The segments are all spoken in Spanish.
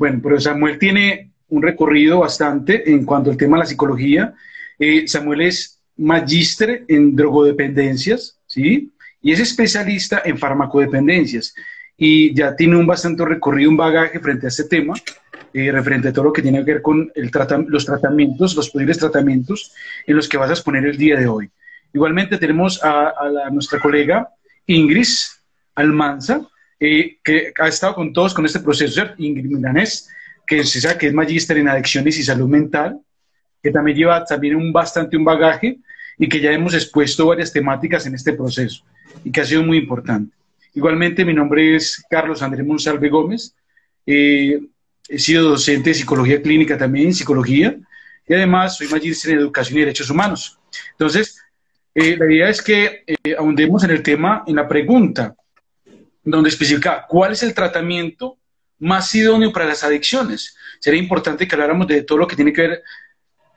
Bueno, pero Samuel tiene un recorrido bastante en cuanto al tema de la psicología. Eh, Samuel es magíster en drogodependencias, ¿sí? Y es especialista en farmacodependencias. Y ya tiene un bastante recorrido, un bagaje frente a este tema, eh, referente a todo lo que tiene que ver con los tratamientos, los posibles tratamientos en los que vas a exponer el día de hoy. Igualmente tenemos a, nuestra colega Ingrid Almanza, eh, que ha estado con todos con este proceso, Ingrid Milanés, que se sabe que es magíster en adicciones y salud mental, que también lleva también un bastante un bagaje y que ya hemos expuesto varias temáticas en este proceso y que ha sido muy importante. Igualmente, mi nombre es Carlos Andrés Monsalve Gómez, eh, he sido docente de psicología clínica también, psicología, y además soy magíster en educación y derechos humanos. Entonces, eh, la idea es que eh, ahondemos en el tema, en la pregunta, donde especifica cuál es el tratamiento más idóneo para las adicciones. Sería importante que habláramos de todo lo que tiene que ver,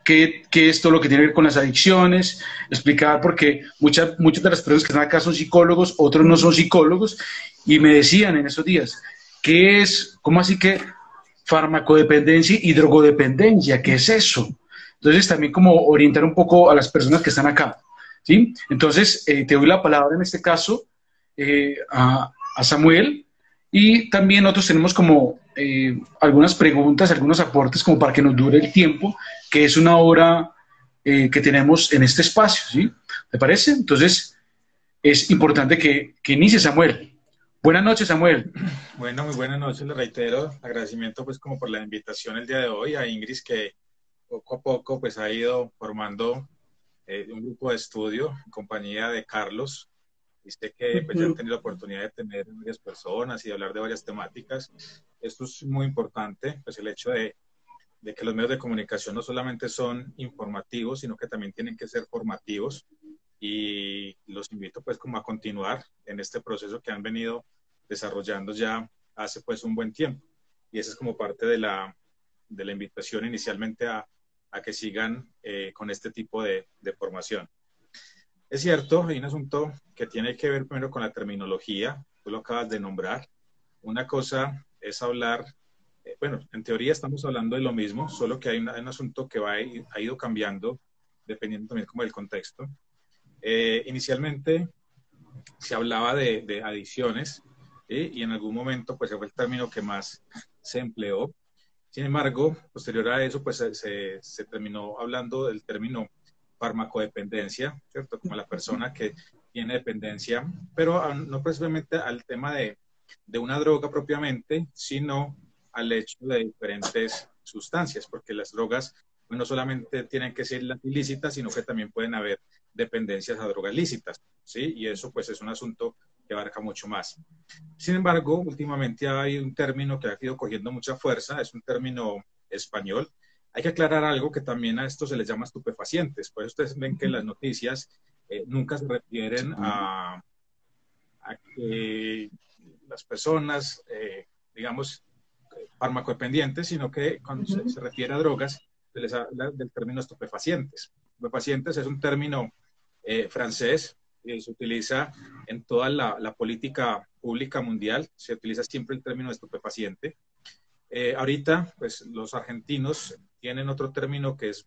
qué, qué es todo lo que tiene que ver con las adicciones, explicar, porque muchas, muchas de las personas que están acá son psicólogos, otros no son psicólogos, y me decían en esos días, ¿qué es, cómo así que farmacodependencia y drogodependencia? ¿Qué es eso? Entonces, también como orientar un poco a las personas que están acá. ¿sí? Entonces, eh, te doy la palabra en este caso eh, a, Samuel y también nosotros tenemos como eh, algunas preguntas, algunos aportes como para que nos dure el tiempo, que es una hora que tenemos en este espacio, ¿sí? ¿Te parece? Entonces, es importante que, que inicie Samuel. Buenas noches, Samuel. Bueno, muy buenas noches, le reitero. Agradecimiento pues como por la invitación el día de hoy a Ingrid que poco a poco pues ha ido formando eh, un grupo de estudio en compañía de Carlos. Y sé que pues, ya han tenido la oportunidad de tener varias personas y de hablar de varias temáticas. Esto es muy importante, pues el hecho de, de que los medios de comunicación no solamente son informativos, sino que también tienen que ser formativos. Y los invito pues como a continuar en este proceso que han venido desarrollando ya hace pues un buen tiempo. Y esa es como parte de la, de la invitación inicialmente a, a que sigan eh, con este tipo de, formación. Es cierto, hay un asunto que tiene que ver primero con la terminología, tú lo acabas de nombrar. Una cosa es hablar, eh, bueno, en teoría estamos hablando de lo mismo, solo que hay, un asunto que va, ha ido cambiando dependiendo también como del contexto. Eh, inicialmente se hablaba de, de adiciones y en algún momento pues fue el término que más se empleó sin embargo, posterior a eso, pues se, se terminó hablando del término farmacodependencia, ¿cierto? Como la persona que tiene dependencia, pero no precisamente al tema de, de una droga propiamente, sino al hecho de diferentes sustancias, porque las drogas pues, no solamente tienen que ser ilícitas, sino que también pueden haber dependencias a drogas lícitas, ¿sí? Y eso pues es un asunto que abarca mucho más. Sin embargo, últimamente hay un término que ha ido cogiendo mucha fuerza, es un término español. Hay que aclarar algo que también a esto se les llama estupefacientes. Por eso ustedes ven que las noticias eh, nunca se refieren a, que las personas, eh, digamos, farmacodependientes, sino que cuando se, refiere a drogas, se les habla del término estupefacientes. Estupefacientes es un término eh, francés eh, se utiliza en toda la, política pública mundial, se utiliza siempre el término estupefaciente. Eh, ahorita, pues los argentinos tienen otro término que es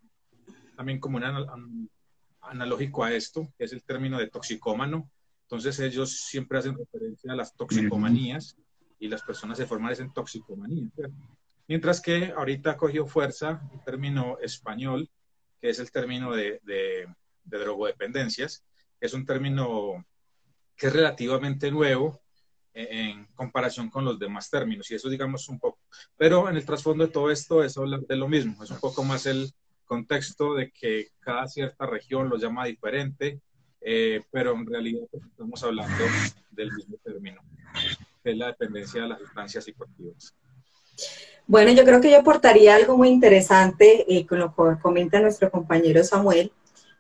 también como un analógico a esto, que es el término de toxicómano. Entonces ellos siempre hacen referencia a las toxicomanías y las personas se forman en toxicomanía. Mientras que ahorita cogió fuerza el término español, que es el término de, de, de drogodependencias, es un término que es relativamente nuevo en comparación con los demás términos, y eso digamos un poco. Pero en el trasfondo de todo esto es de lo mismo, es un poco más el contexto de que cada cierta región lo llama diferente, eh, pero en realidad estamos hablando del mismo término, que es la dependencia de las sustancias psicoactivas. Bueno, yo creo que yo aportaría algo muy interesante eh, con lo que comenta nuestro compañero Samuel,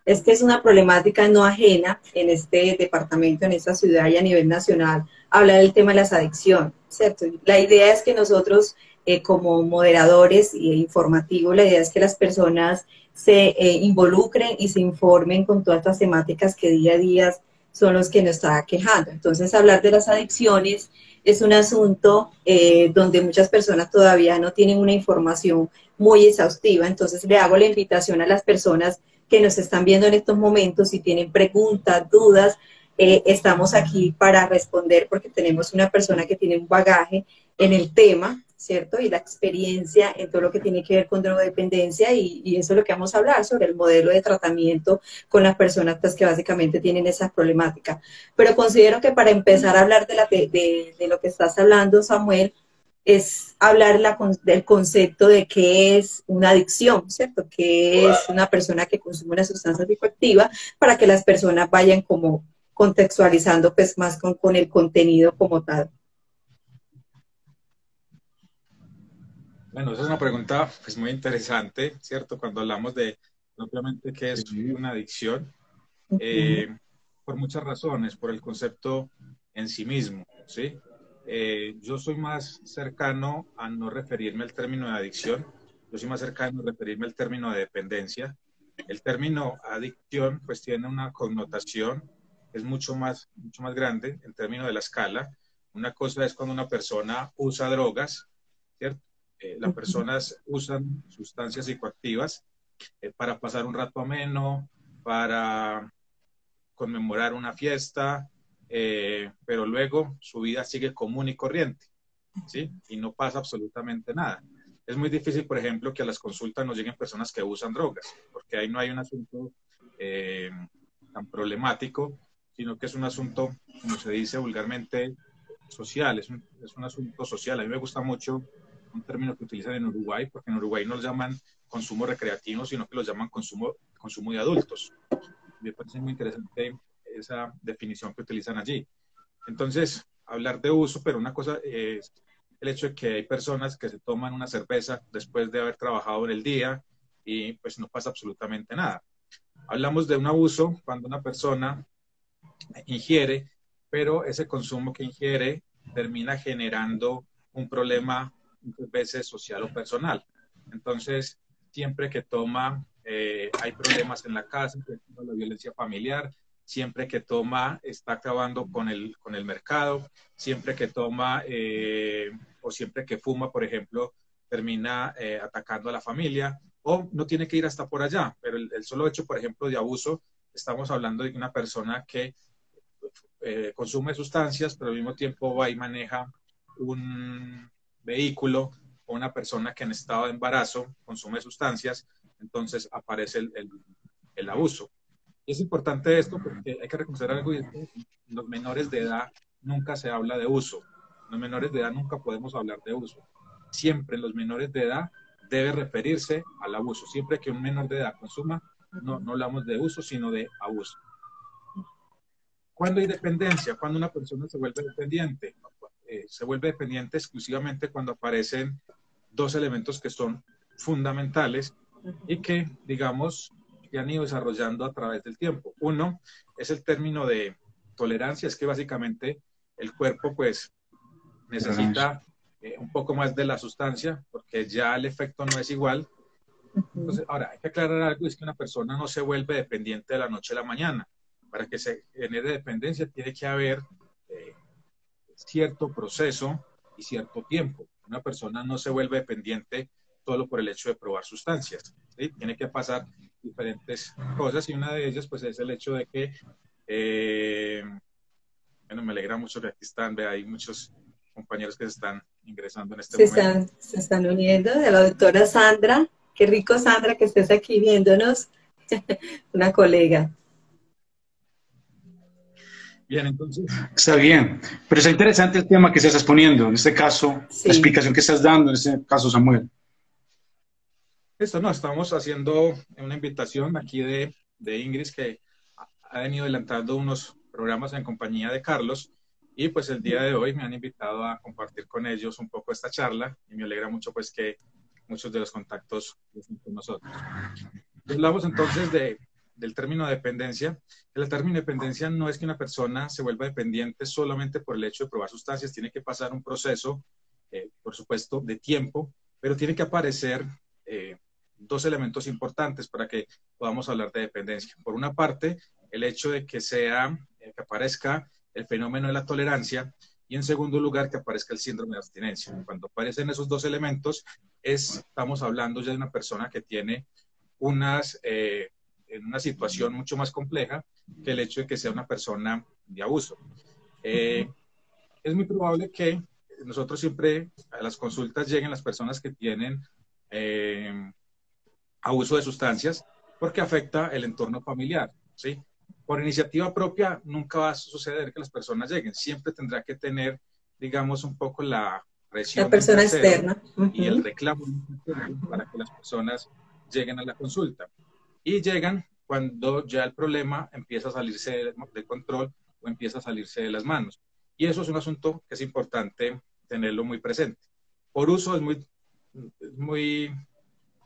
es que es una problemática no ajena en este departamento, en esta ciudad y a nivel nacional, hablar del tema de las adicciones, ¿cierto? La idea es que nosotros, eh, como moderadores e informativos, la idea es que las personas se eh, involucren y se informen con todas estas temáticas que día a día son los que nos está quejando. Entonces, hablar de las adicciones es un asunto eh, donde muchas personas todavía no tienen una información muy exhaustiva. Entonces le hago la invitación a las personas que nos están viendo en estos momentos, si tienen preguntas, dudas, eh, estamos aquí para responder porque tenemos una persona que tiene un bagaje en el tema, ¿cierto? Y la experiencia en todo lo que tiene que ver con drogodependencia y, eso es lo que vamos a hablar sobre el modelo de tratamiento con las personas pues, que básicamente tienen esas problemáticas. Pero considero que para empezar a hablar de, la, de, de lo que estás hablando, Samuel, es hablar la, del concepto de qué es una adicción, ¿cierto? Que es una persona que consume una sustancia psicoactiva para que las personas vayan como contextualizando pues más con, con el contenido como tal. Bueno, esa es una pregunta pues, muy interesante, ¿cierto? Cuando hablamos de propiamente qué es una adicción, eh, por muchas razones, por el concepto en sí mismo, ¿sí? Eh, yo soy más cercano a no referirme al término de adicción, yo soy más cercano a referirme al término de dependencia. El término adicción pues tiene una connotación es mucho más, mucho más grande en términos de la escala. Una cosa es cuando una persona usa drogas, ¿cierto? Eh, las personas usan sustancias psicoactivas eh, para pasar un rato ameno, para conmemorar una fiesta, eh, pero luego su vida sigue común y corriente, ¿sí? Y no pasa absolutamente nada. Es muy difícil, por ejemplo, que a las consultas nos lleguen personas que usan drogas, porque ahí no hay un asunto tan problemático, sino que es un asunto, como se dice vulgarmente, social, es un, es un asunto social. A mí me gusta mucho un término que utilizan en Uruguay, porque en Uruguay no los llaman consumo recreativo, sino que los llaman consumo, consumo de adultos. Me parece muy interesante esa definición que utilizan allí. Entonces, hablar de uso, pero una cosa es el hecho de que hay personas que se toman una cerveza después de haber trabajado en el día y pues no pasa absolutamente nada. Hablamos de un abuso cuando una persona ingiere, pero ese consumo que ingiere termina generando un problema muchas veces social o personal. Entonces, siempre que toma, eh, hay problemas en la casa, la violencia familiar, siempre que toma, está acabando con el, con el mercado, siempre que toma eh, o siempre que fuma, por ejemplo, termina eh, atacando a la familia o no tiene que ir hasta por allá, pero el, solo hecho, por ejemplo, de abuso, estamos hablando de una persona que consume sustancias, pero al mismo tiempo va y maneja un, vehículo o una persona que en estado de embarazo consume sustancias, entonces aparece el, el, abuso. Es importante esto porque hay que reconocer algo y los menores de edad nunca se habla de uso. Los menores de edad nunca podemos hablar de uso. Siempre los menores de edad debe referirse al abuso. Siempre que un menor de edad consuma, no, no hablamos de uso, sino de abuso. ¿Cuándo hay dependencia? Cuando una persona se vuelve dependiente. Eh, se vuelve dependiente exclusivamente cuando aparecen dos elementos que son fundamentales y que, digamos, que han ido desarrollando a través del tiempo. Uno es el término de tolerancia, es que básicamente el cuerpo pues necesita eh, un poco más de la sustancia porque ya el efecto no es igual. Entonces, ahora hay que aclarar algo, es que una persona no se vuelve dependiente de la noche a la mañana. Para que se genere dependencia tiene que haber eh, cierto proceso y cierto tiempo. Una persona no se vuelve dependiente solo por el hecho de probar sustancias. Tiene que pasar diferentes cosas y una de ellas pues es el hecho de que, eh, bueno, me alegra mucho que aquí están, ve, hay muchos compañeros que se están ingresando en este momento. se están uniendo, de la doctora Sandra. Qué rico, Sandra, que estés aquí viéndonos. una colega. Bien, entonces. Está bien, pero es interesante el tema que estás exponiendo, en este caso, la explicación que estás dando, en este caso, Samuel. Esto no, estamos haciendo una invitación aquí de, de Ingrid que ha venido adelantando unos programas en compañía de Carlos y pues el día de hoy me han invitado a compartir con ellos un poco esta charla y me alegra mucho pues que muchos de los contactos estén con nosotros. Hablamos entonces de del término dependencia. El término dependencia no es que una persona se vuelva dependiente solamente por el hecho de probar sustancias, tiene que pasar un proceso, eh, por supuesto, de tiempo, pero tiene que aparecer eh, dos elementos importantes para que podamos hablar de dependencia. Por una parte, el hecho de que sea, eh, que aparezca el fenómeno de la tolerancia, y en segundo lugar que aparezca el síndrome de abstinencia. Cuando aparecen esos dos elementos, estamos hablando ya de una persona que tiene unas, eh, en una situación mucho más compleja que el hecho de que sea una persona de abuso. Eh, es muy probable que nosotros siempre a las consultas lleguen las personas que tienen abuso de sustancias porque afecta el entorno familiar, ¿sí? Por iniciativa propia nunca va a suceder que las personas lleguen, siempre tendrá que tener, digamos, un poco la presión. La persona externa. Y el reclamo para que las personas lleguen a la consulta. Y llegan cuando ya el problema empieza a salirse de, control o empieza a salirse de las manos. Y eso es un asunto que es importante tenerlo muy presente. Por uso es muy, muy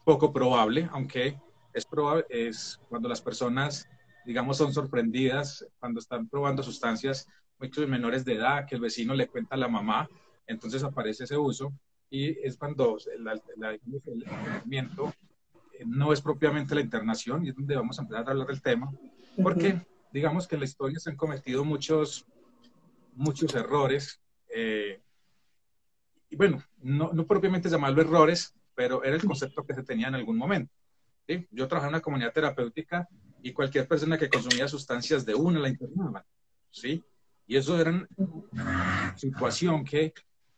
poco probable, aunque es probable, es cuando las personas, digamos, son sorprendidas, cuando están probando sustancias muchos menores de edad, que el vecino le cuenta a la mamá, entonces aparece ese uso y es cuando el, el, eh, no es propiamente la internación y es donde vamos a empezar a hablar del tema, porque digamos que en la historia se han cometido muchos, muchos errores eh, y bueno, no, no propiamente llamarlo errores, pero era el concepto que se tenía en algún momento. ¿sí? Yo trabajaba en una comunidad terapéutica y cualquier persona que consumía sustancias de una la internaban, ¿sí? Y eso era una situación que,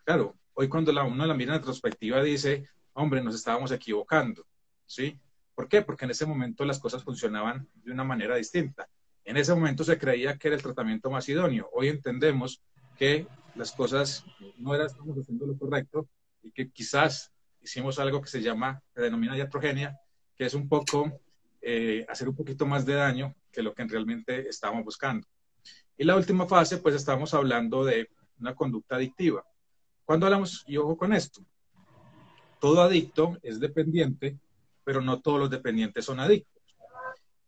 claro, hoy cuando la, uno la mira en retrospectiva dice, hombre, nos estábamos equivocando, ¿sí? ¿Por qué? Porque en ese momento las cosas funcionaban de una manera distinta. En ese momento se creía que era el tratamiento más idóneo. Hoy entendemos que las cosas no eran, estamos haciendo lo correcto y que quizás hicimos algo que se llama, se denomina iatrogenia, que es un poco eh, hacer un poquito más de daño que lo que realmente estábamos buscando. Y la última fase, pues estamos hablando de una conducta adictiva. Cuando hablamos, y ojo con esto, todo adicto es dependiente, pero no todos los dependientes son adictos.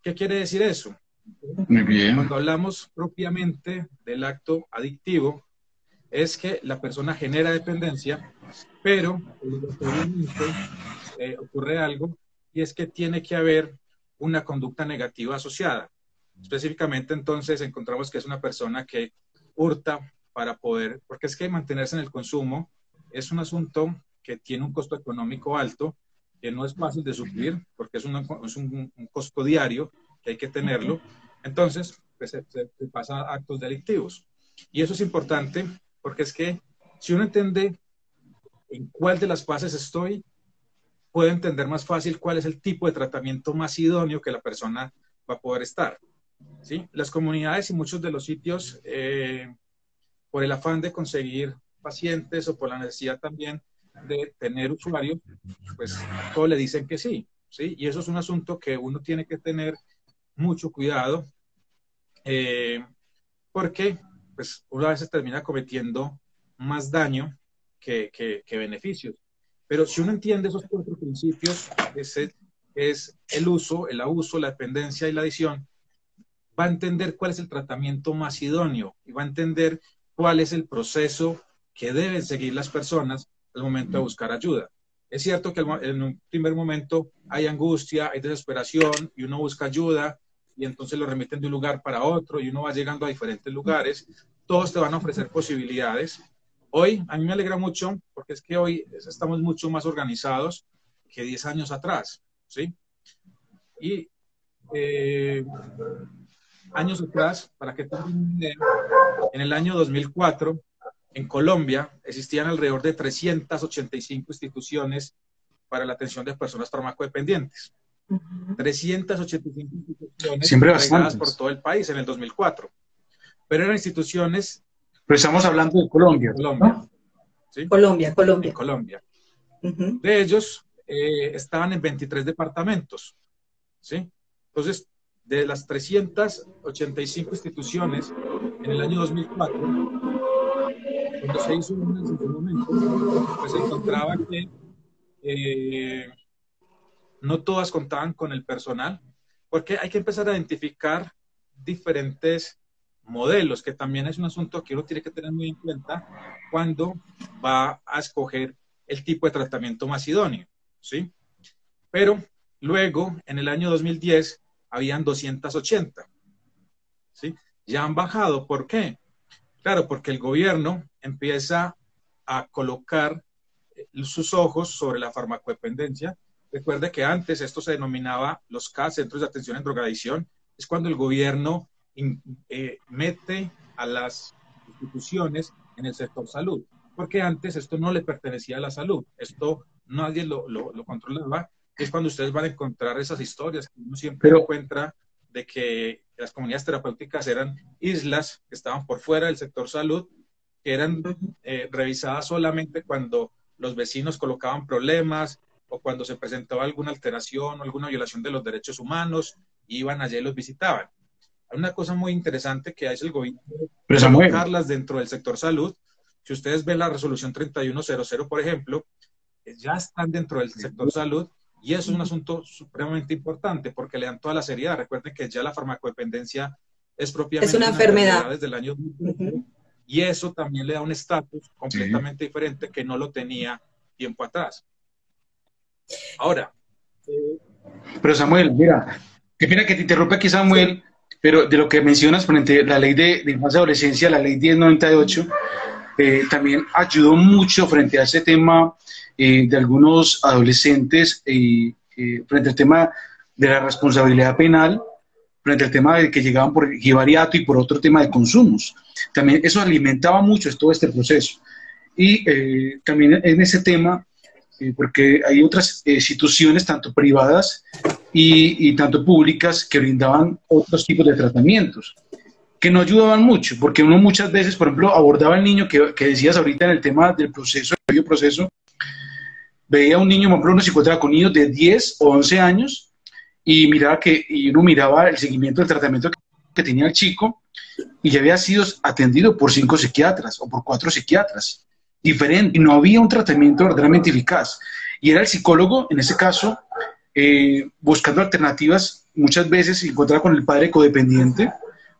¿Qué quiere decir eso? Muy bien. Cuando hablamos propiamente del acto adictivo, es que la persona genera dependencia, pero eh, ocurre algo y es que tiene que haber una conducta negativa asociada. Específicamente entonces encontramos que es una persona que hurta para poder, porque es que mantenerse en el consumo es un asunto que tiene un costo económico alto, que no es fácil de suplir, porque es, es un, costo diario que hay que tenerlo. Entonces, pues, se, se, pasa a actos delictivos. Y eso es importante porque es que si uno entiende en cuál de las fases estoy, puede entender más fácil cuál es el tipo de tratamiento más idóneo que la persona va a poder estar. ¿sí? Las comunidades y muchos de los sitios, eh, por el afán de conseguir pacientes o por la necesidad también de tener usuarios, pues todos le dicen que sí, sí. Y eso es un asunto que uno tiene que tener mucho cuidado, eh, porque pues uno a veces termina cometiendo más daño que, que, beneficios. Pero si uno entiende esos cuatro principios, ese es el uso, el abuso, la dependencia y la adición, va a entender cuál es el tratamiento más idóneo y va a entender cuál es el proceso que deben seguir las personas al momento de buscar ayuda. Es cierto que en un primer momento hay angustia, hay desesperación y uno busca ayuda y entonces lo remiten de un lugar para otro y uno va llegando a diferentes lugares. Todos te van a ofrecer posibilidades. Hoy, a mí me alegra mucho porque es que hoy estamos mucho más organizados que 10 años atrás, ¿sí? Y eh, años atrás, para que en el año 2004, en Colombia existían alrededor de 385 instituciones para la atención de personas farmacodependientes. 385 instituciones Siempre por todo el país en el 2004. Pero eran instituciones... Pero estamos hablando de Colombia. Colombia, Colombia. Colombia. Colombia. De ellos eh, estaban en 23 departamentos. ¿sí? Entonces, de las 385 instituciones en el año 2004, cuando se hizo un en su momento, pues se encontraba que eh, no todas contaban con el personal, porque hay que empezar a identificar diferentes modelos, que también es un asunto que uno tiene que tener muy en cuenta cuando va a escoger el tipo de tratamiento más idóneo, ¿sí? Pero luego, en el año 2010, habían 280, ¿sí? Ya han bajado, ¿por qué? Claro, porque el gobierno empieza a colocar sus ojos sobre la farmacodependencia. Recuerde que antes esto se denominaba los CAS, Centros de Atención en Drogadicción, es cuando el gobierno eh, mete a las instituciones en el sector salud, porque antes esto no le pertenecía a la salud, esto nadie lo, lo, controlaba, es cuando ustedes van a encontrar esas historias que uno siempre encuentra de que las comunidades terapéuticas eran islas que estaban por fuera del sector salud, que eran eh, revisadas solamente cuando los vecinos colocaban problemas o cuando se presentaba alguna alteración o alguna violación de los derechos humanos, iban allí y los visitaban. Hay una cosa muy interesante que hace el gobierno, colocarlas dentro del sector salud. Si ustedes ven la resolución 3100, por ejemplo, eh, ya están dentro del sector salud y eso es un asunto supremamente importante porque le dan toda la seriedad. Recuerden que ya la farmacodependencia es propiamente una, enfermedad. desde el año y eso también le da un estatus completamente diferente que no lo tenía tiempo atrás. Ahora. pero Samuel, mira, que mira que te interrumpe aquí Samuel, pero de lo que mencionas frente a la ley de, de infancia y adolescencia, la ley 1098, eh, también ayudó mucho frente a ese tema eh, de algunos adolescentes eh, frente al tema de la responsabilidad penal, frente al tema de que llegaban por jibariato y por otro tema de consumos. También eso alimentaba mucho todo este proceso. Y eh, también en ese tema, porque hay otras instituciones, tanto privadas y, y, tanto públicas, que brindaban otros tipos de tratamientos, que no ayudaban mucho, porque uno muchas veces, por ejemplo, abordaba al niño que, que decías ahorita en el tema del proceso, el proceso, veía a un niño, por ejemplo, uno se encontraba con niños de 10 o 11 años y miraba que, y uno miraba el seguimiento del tratamiento que tenía el chico y ya había sido atendido por cinco psiquiatras o por cuatro psiquiatras diferentes y no había un tratamiento verdaderamente eficaz. Y era el psicólogo, en ese caso, eh, buscando alternativas, muchas veces se encontraba con el padre codependiente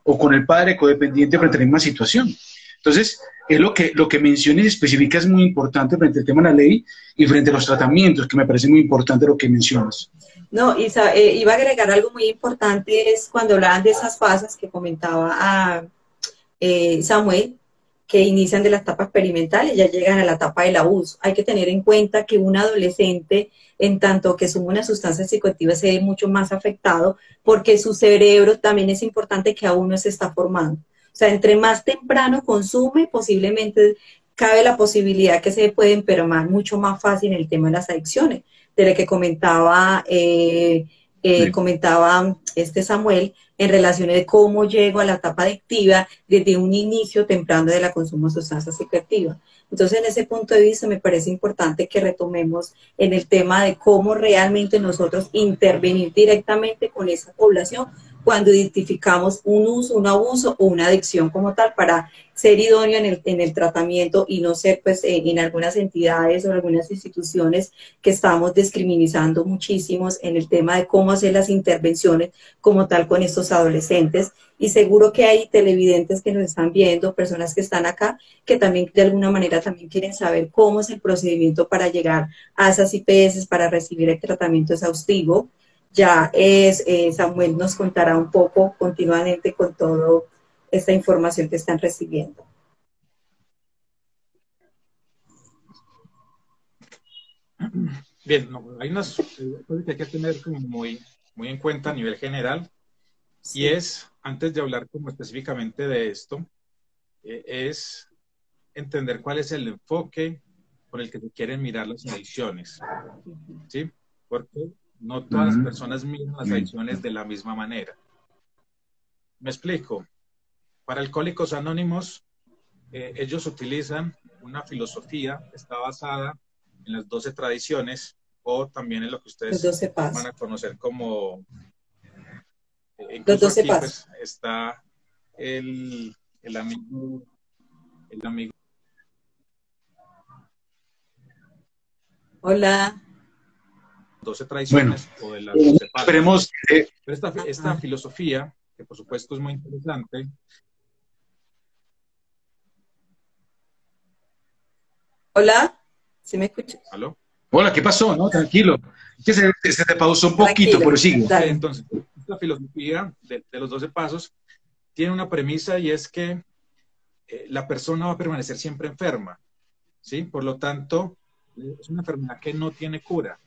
o con el padre codependiente frente a la misma situación. Entonces, es lo que, lo que menciones específica es muy importante frente al tema de la ley y frente a los tratamientos, que me parece muy importante lo que mencionas. No, Isa, eh, iba a agregar algo muy importante, es cuando hablaban de esas fases que comentaba a eh, Samuel, que inician de la etapa experimental y ya llegan a la etapa del abuso. Hay que tener en cuenta que un adolescente, en tanto que suma una sustancia psicoactiva, se ve mucho más afectado porque su cerebro también es importante que aún no se está formando. O sea, entre más temprano consume, posiblemente cabe la posibilidad que se puede enfermar mucho más fácil en el tema de las adicciones, de lo que comentaba, eh, eh, comentaba este Samuel en relación de cómo llego a la etapa adictiva desde un inicio temprano de la consumo de sustancias psicoactivas. Entonces, en ese punto de vista, me parece importante que retomemos en el tema de cómo realmente nosotros intervenir directamente con esa población cuando identificamos un uso, un abuso o una adicción como tal para ser idóneo en el, en el tratamiento y no ser pues en, algunas entidades o algunas instituciones que estamos discriminando muchísimos en el tema de cómo hacer las intervenciones como tal con estos adolescentes. Y seguro que hay televidentes que nos están viendo, personas que están acá, que también de alguna manera también quieren saber cómo es el procedimiento para llegar a esas IPS para recibir el tratamiento exhaustivo ya es, eh, Samuel nos contará un poco continuamente con toda esta información que están recibiendo. Bien, hay unas cosas que hay que tener muy, muy en cuenta a nivel general y es, antes de hablar como específicamente de esto, eh, es entender cuál es el enfoque con el que se quieren mirar las adicciones. ¿Sí? Porque no todas las personas miran las adicciones de la misma manera. Me explico. Para Alcohólicos Anónimos, eh, ellos utilizan una filosofía que está basada en las 12 tradiciones o también en lo que ustedes van a conocer como... Eh, los 12 aquí, pues, está el, el amigo... El amigo. Hola. 12 tradiciones o de las 12 Esperemos. esta, esta filosofía, que por supuesto es muy interesante. Hola, ¿sí me escuchas? ¿Aló? Hola, ¿qué pasó? No, tranquilo. Que se, se, te pausó un poquito, pero sigue. Entonces, esta filosofía de, de, los 12 pasos tiene una premisa y es que eh, la persona va a permanecer siempre enferma, ¿sí? Por lo tanto, es una enfermedad que no tiene cura,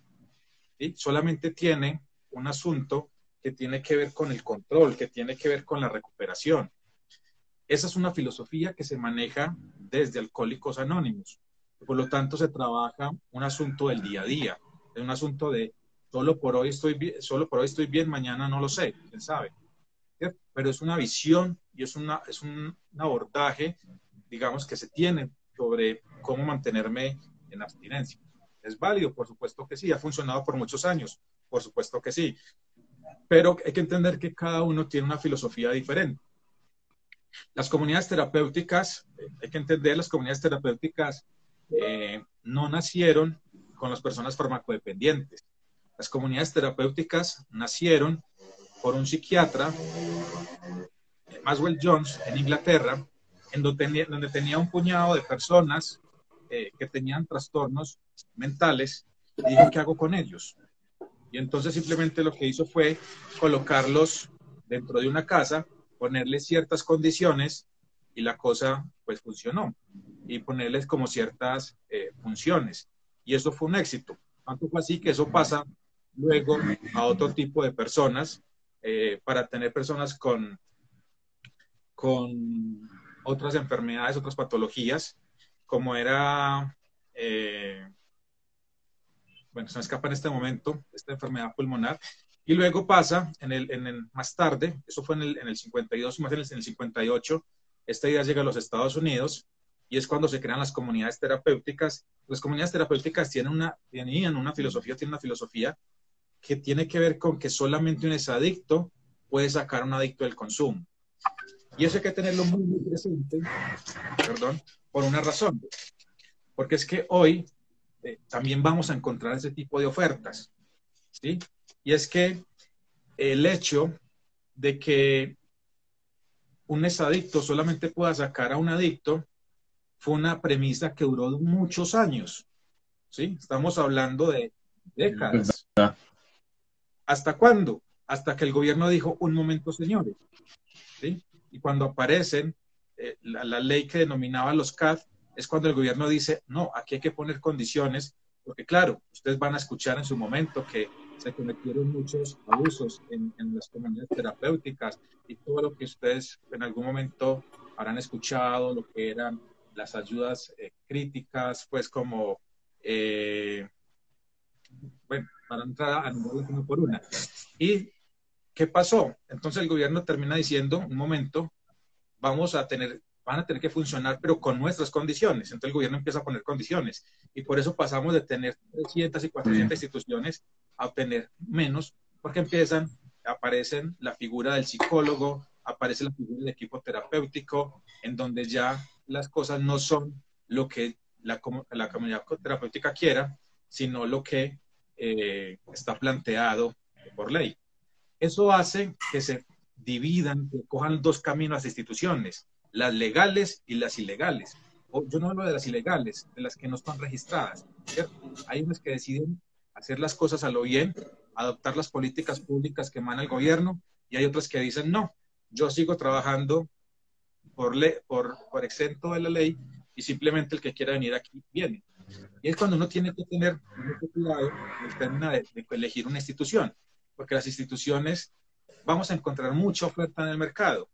Solamente tiene un asunto que tiene que ver con el control, que tiene que ver con la recuperación. Esa es una filosofía que se maneja desde Alcohólicos Anónimos. Por lo tanto, se trabaja un asunto del día a día, es un asunto de solo por hoy estoy bien, solo por hoy estoy bien, mañana no lo sé, quién sabe. Pero es una visión y es, una, es un, abordaje, digamos, que se tiene sobre cómo mantenerme en abstinencia. ¿Es válido? Por supuesto que sí. Ha funcionado por muchos años. Por supuesto que sí. Pero hay que entender que cada uno tiene una filosofía diferente. Las comunidades terapéuticas, eh, hay que entender, las comunidades terapéuticas eh, no nacieron con las personas farmacodependientes. Las comunidades terapéuticas nacieron por un psiquiatra, Maswell Jones, en Inglaterra, en donde tenía, un puñado de personas eh, que tenían trastornos mentales y dijo, ¿qué hago con ellos? Y entonces simplemente lo que hizo fue colocarlos dentro de una casa, ponerles ciertas condiciones y la cosa pues funcionó. Y ponerles como ciertas eh, funciones. Y eso fue un éxito. Tanto fue así que eso pasa luego a otro tipo de personas eh, para tener personas con, con otras enfermedades, otras patologías, como era, eh, bueno, se me escapa en este momento, esta enfermedad pulmonar, y luego pasa en el, en el más tarde, eso fue en el, en el 52, más en el, en el 58, esta idea llega a los Estados Unidos y es cuando se crean las comunidades terapéuticas. Las comunidades terapéuticas tienen una, tenían una filosofía, tienen una filosofía que tiene que ver con que solamente un adicto puede sacar a un adicto del consumo. Y eso hay que tenerlo muy, muy presente, perdón, por una razón. Porque es que hoy eh, también vamos a encontrar ese tipo de ofertas. ¿sí? Y es que el hecho de que un adicto solamente pueda sacar a un adicto fue una premisa que duró muchos años. ¿sí? Estamos hablando de décadas. ¿Hasta cuándo? Hasta que el gobierno dijo, un momento, señores. ¿Sí? Y cuando aparecen eh, la, ley que denominaba los CAD, es cuando el gobierno dice, no, aquí hay que poner condiciones, porque claro, ustedes van a escuchar en su momento que se cometieron muchos abusos en, las comunidades terapéuticas y todo lo que ustedes en algún momento habrán escuchado, lo que eran las ayudas eh, críticas, pues como, eh, bueno, para entrar a uno por una. ¿Y qué pasó? Entonces el gobierno termina diciendo, un momento, vamos a tener, van a tener que funcionar, pero con nuestras condiciones. Entonces el gobierno empieza a poner condiciones. Y por eso pasamos de tener 300 y 400 instituciones a obtener menos, porque empiezan, aparecen la figura del psicólogo, aparece la figura del equipo terapéutico, en donde ya las cosas no son lo que la, la comunidad terapéutica quiera, sino lo que eh, está planteado por ley. Eso hace que se dividan, que cojan dos caminos las instituciones, las legales y las ilegales. yo no hablo de las ilegales, de las que no están registradas. Hay unas que deciden hacer las cosas a lo bien, adoptar las políticas públicas que emana el gobierno, y hay otras que dicen, no, yo sigo trabajando por, por, por exento de la ley y simplemente el que quiera venir aquí viene. Y es cuando uno tiene que tener mucho cuidado el término de, elegir una institución, porque las instituciones vamos a encontrar mucha oferta en el mercado,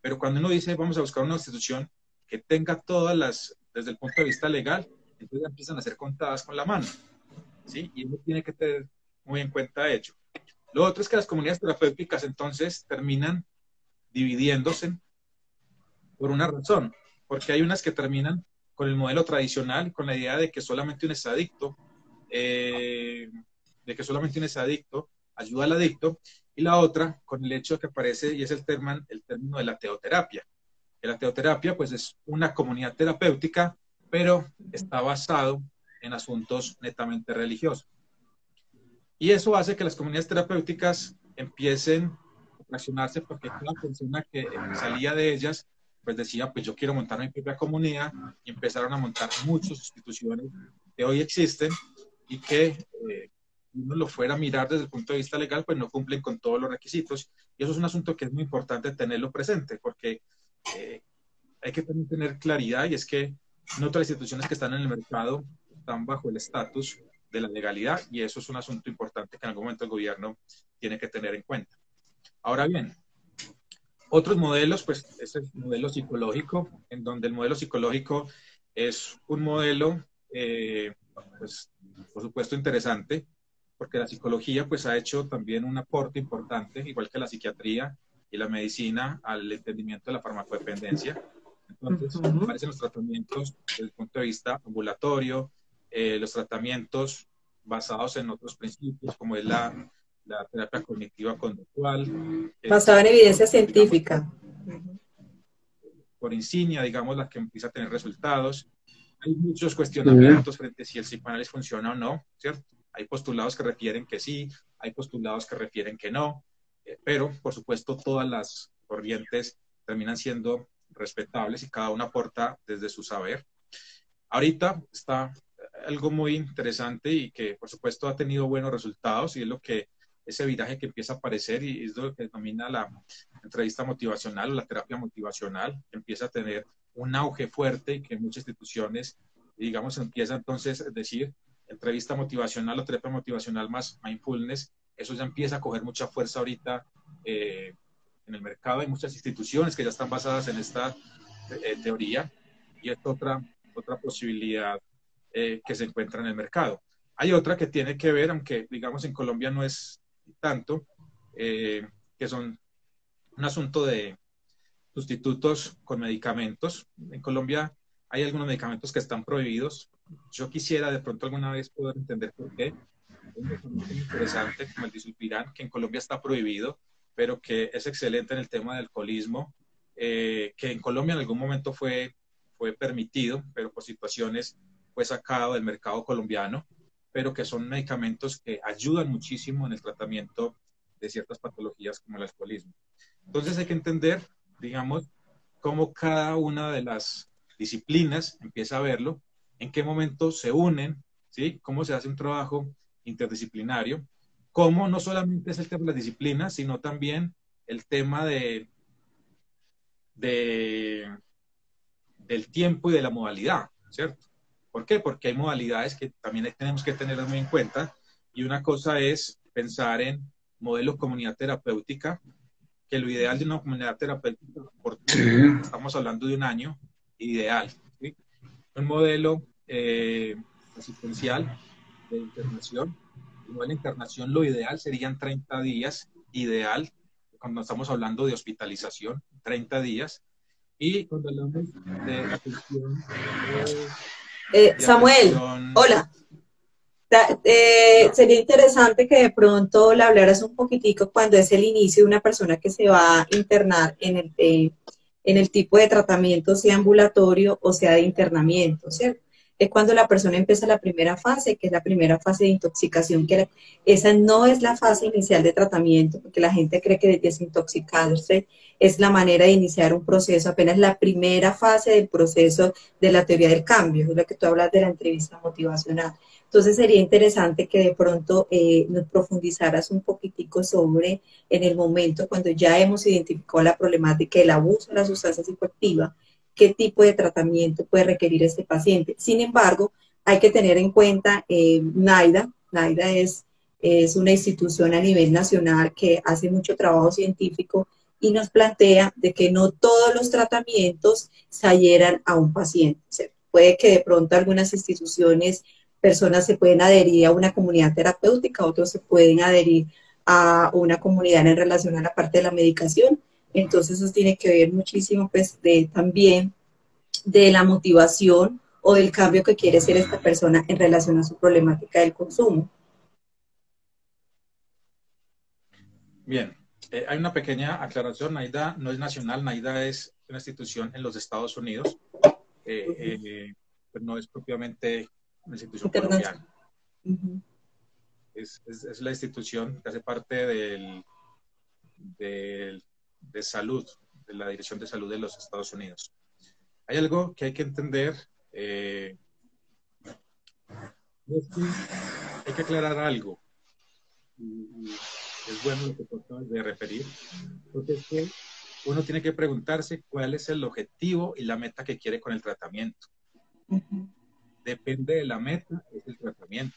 pero cuando uno dice vamos a buscar una institución que tenga todas las, desde el punto de vista legal, entonces empiezan a ser contadas con la mano, ¿sí? Y uno tiene que tener muy en cuenta ello. Lo otro es que las comunidades terapéuticas entonces terminan dividiéndose por una razón, porque hay unas que terminan con el modelo tradicional, con la idea de que solamente un adicto, eh, de que solamente un adicto ayuda al adicto, y la otra con el hecho que aparece, y es el, término, el término de la teoterapia. la teoterapia, pues, es una comunidad terapéutica, pero está basado en asuntos netamente religiosos. Y eso hace que las comunidades terapéuticas empiecen a fraccionarse porque cada persona que salía de ellas pues decía, pues yo quiero montar mi propia comunidad y empezaron a montar muchas instituciones que hoy existen y que eh, uno lo fuera a mirar desde el punto de vista legal, pues no cumplen con todos los requisitos. Y eso es un asunto que es muy importante tenerlo presente, porque eh, hay que tener claridad y es que no todas las instituciones que están en el mercado están bajo el estatus de la legalidad y eso es un asunto importante que en algún momento el gobierno tiene que tener en cuenta. Ahora bien, otros modelos, pues es el modelo psicológico, en donde el modelo psicológico es un modelo, eh, pues, por supuesto, interesante, porque la psicología pues ha hecho también un aporte importante, igual que la psiquiatría y la medicina, al entendimiento de la farmacodependencia. Entonces, aparecen los tratamientos desde el punto de vista ambulatorio, eh, los tratamientos basados en otros principios, como es la, la terapia cognitiva conductual. Basada en evidencia científica. Por insignia, digamos, la que empieza a tener resultados. Hay muchos cuestionamientos frente a si el psicoanálisis funciona o no, ¿cierto? Hay postulados que refieren que sí, hay postulados que refieren que no, eh, pero por supuesto todas las corrientes terminan siendo respetables y cada una aporta desde su saber. Ahorita está algo muy interesante y que por supuesto ha tenido buenos resultados y es lo que ese viraje que empieza a aparecer y es lo que denomina la entrevista motivacional o la terapia motivacional, que empieza a tener un auge fuerte y que muchas instituciones, digamos, empiezan entonces a decir entrevista motivacional o terapia motivacional más mindfulness, eso ya empieza a coger mucha fuerza ahorita eh, en el mercado. Hay muchas instituciones que ya están basadas en esta eh, teoría y es otra, otra posibilidad eh, que se encuentra en el mercado. Hay otra que tiene que ver, aunque digamos en Colombia no es tanto, eh, que son un asunto de sustitutos con medicamentos. En Colombia hay algunos medicamentos que están prohibidos. Yo quisiera de pronto alguna vez poder entender por qué. Es muy interesante como el disulpiram, que en Colombia está prohibido, pero que es excelente en el tema del alcoholismo, eh, que en Colombia en algún momento fue, fue permitido, pero por situaciones fue sacado del mercado colombiano, pero que son medicamentos que ayudan muchísimo en el tratamiento de ciertas patologías como el alcoholismo. Entonces hay que entender, digamos, cómo cada una de las disciplinas empieza a verlo, en qué momento se unen, ¿sí? Cómo se hace un trabajo interdisciplinario, cómo no solamente es el tema de las disciplinas, sino también el tema de, de del tiempo y de la modalidad, ¿cierto? ¿Por qué? Porque hay modalidades que también tenemos que tener muy en cuenta y una cosa es pensar en modelos comunidad terapéutica, que lo ideal de una comunidad terapéutica, estamos hablando de un año, ideal. Un modelo eh, asistencial de internación. Modelo de internación, lo ideal serían 30 días, ideal, cuando estamos hablando de hospitalización, 30 días. Y cuando hablamos de atención eh, Samuel, hola. Eh, sería interesante que de pronto le hablaras un poquitico cuando es el inicio de una persona que se va a internar en el, en el tipo de tratamiento, sea ambulatorio o sea de internamiento, ¿cierto? es cuando la persona empieza la primera fase, que es la primera fase de intoxicación, que esa no es la fase inicial de tratamiento, porque la gente cree que desintoxicarse es la manera de iniciar un proceso, apenas la primera fase del proceso de la teoría del cambio, es lo que tú hablas de la entrevista motivacional. Entonces sería interesante que de pronto eh, nos profundizaras un poquitico sobre en el momento cuando ya hemos identificado la problemática del abuso de la sustancia psicoactiva, qué tipo de tratamiento puede requerir este paciente. Sin embargo, hay que tener en cuenta eh, NAIDA. NAIDA es, es una institución a nivel nacional que hace mucho trabajo científico y nos plantea de que no todos los tratamientos se a un paciente. puede que de pronto algunas instituciones, personas se pueden adherir a una comunidad terapéutica, otros se pueden adherir a una comunidad en relación a la parte de la medicación, entonces eso tiene que ver muchísimo pues de también de la motivación o del cambio que quiere ser esta persona en relación a su problemática del consumo. Bien, eh, hay una pequeña aclaración. NAIDA no es nacional, NAIDA es una institución en los Estados Unidos, eh, eh, pero no es propiamente una institución colombiana. es, es, la institución que hace parte del, del de salud, de la Dirección de Salud de los Estados Unidos. Hay algo que hay que entender. Eh, hay que aclarar algo. Es bueno lo que acabas de referir, uno tiene que preguntarse cuál es el objetivo y la meta que quiere con el tratamiento. Depende de la meta, es el tratamiento.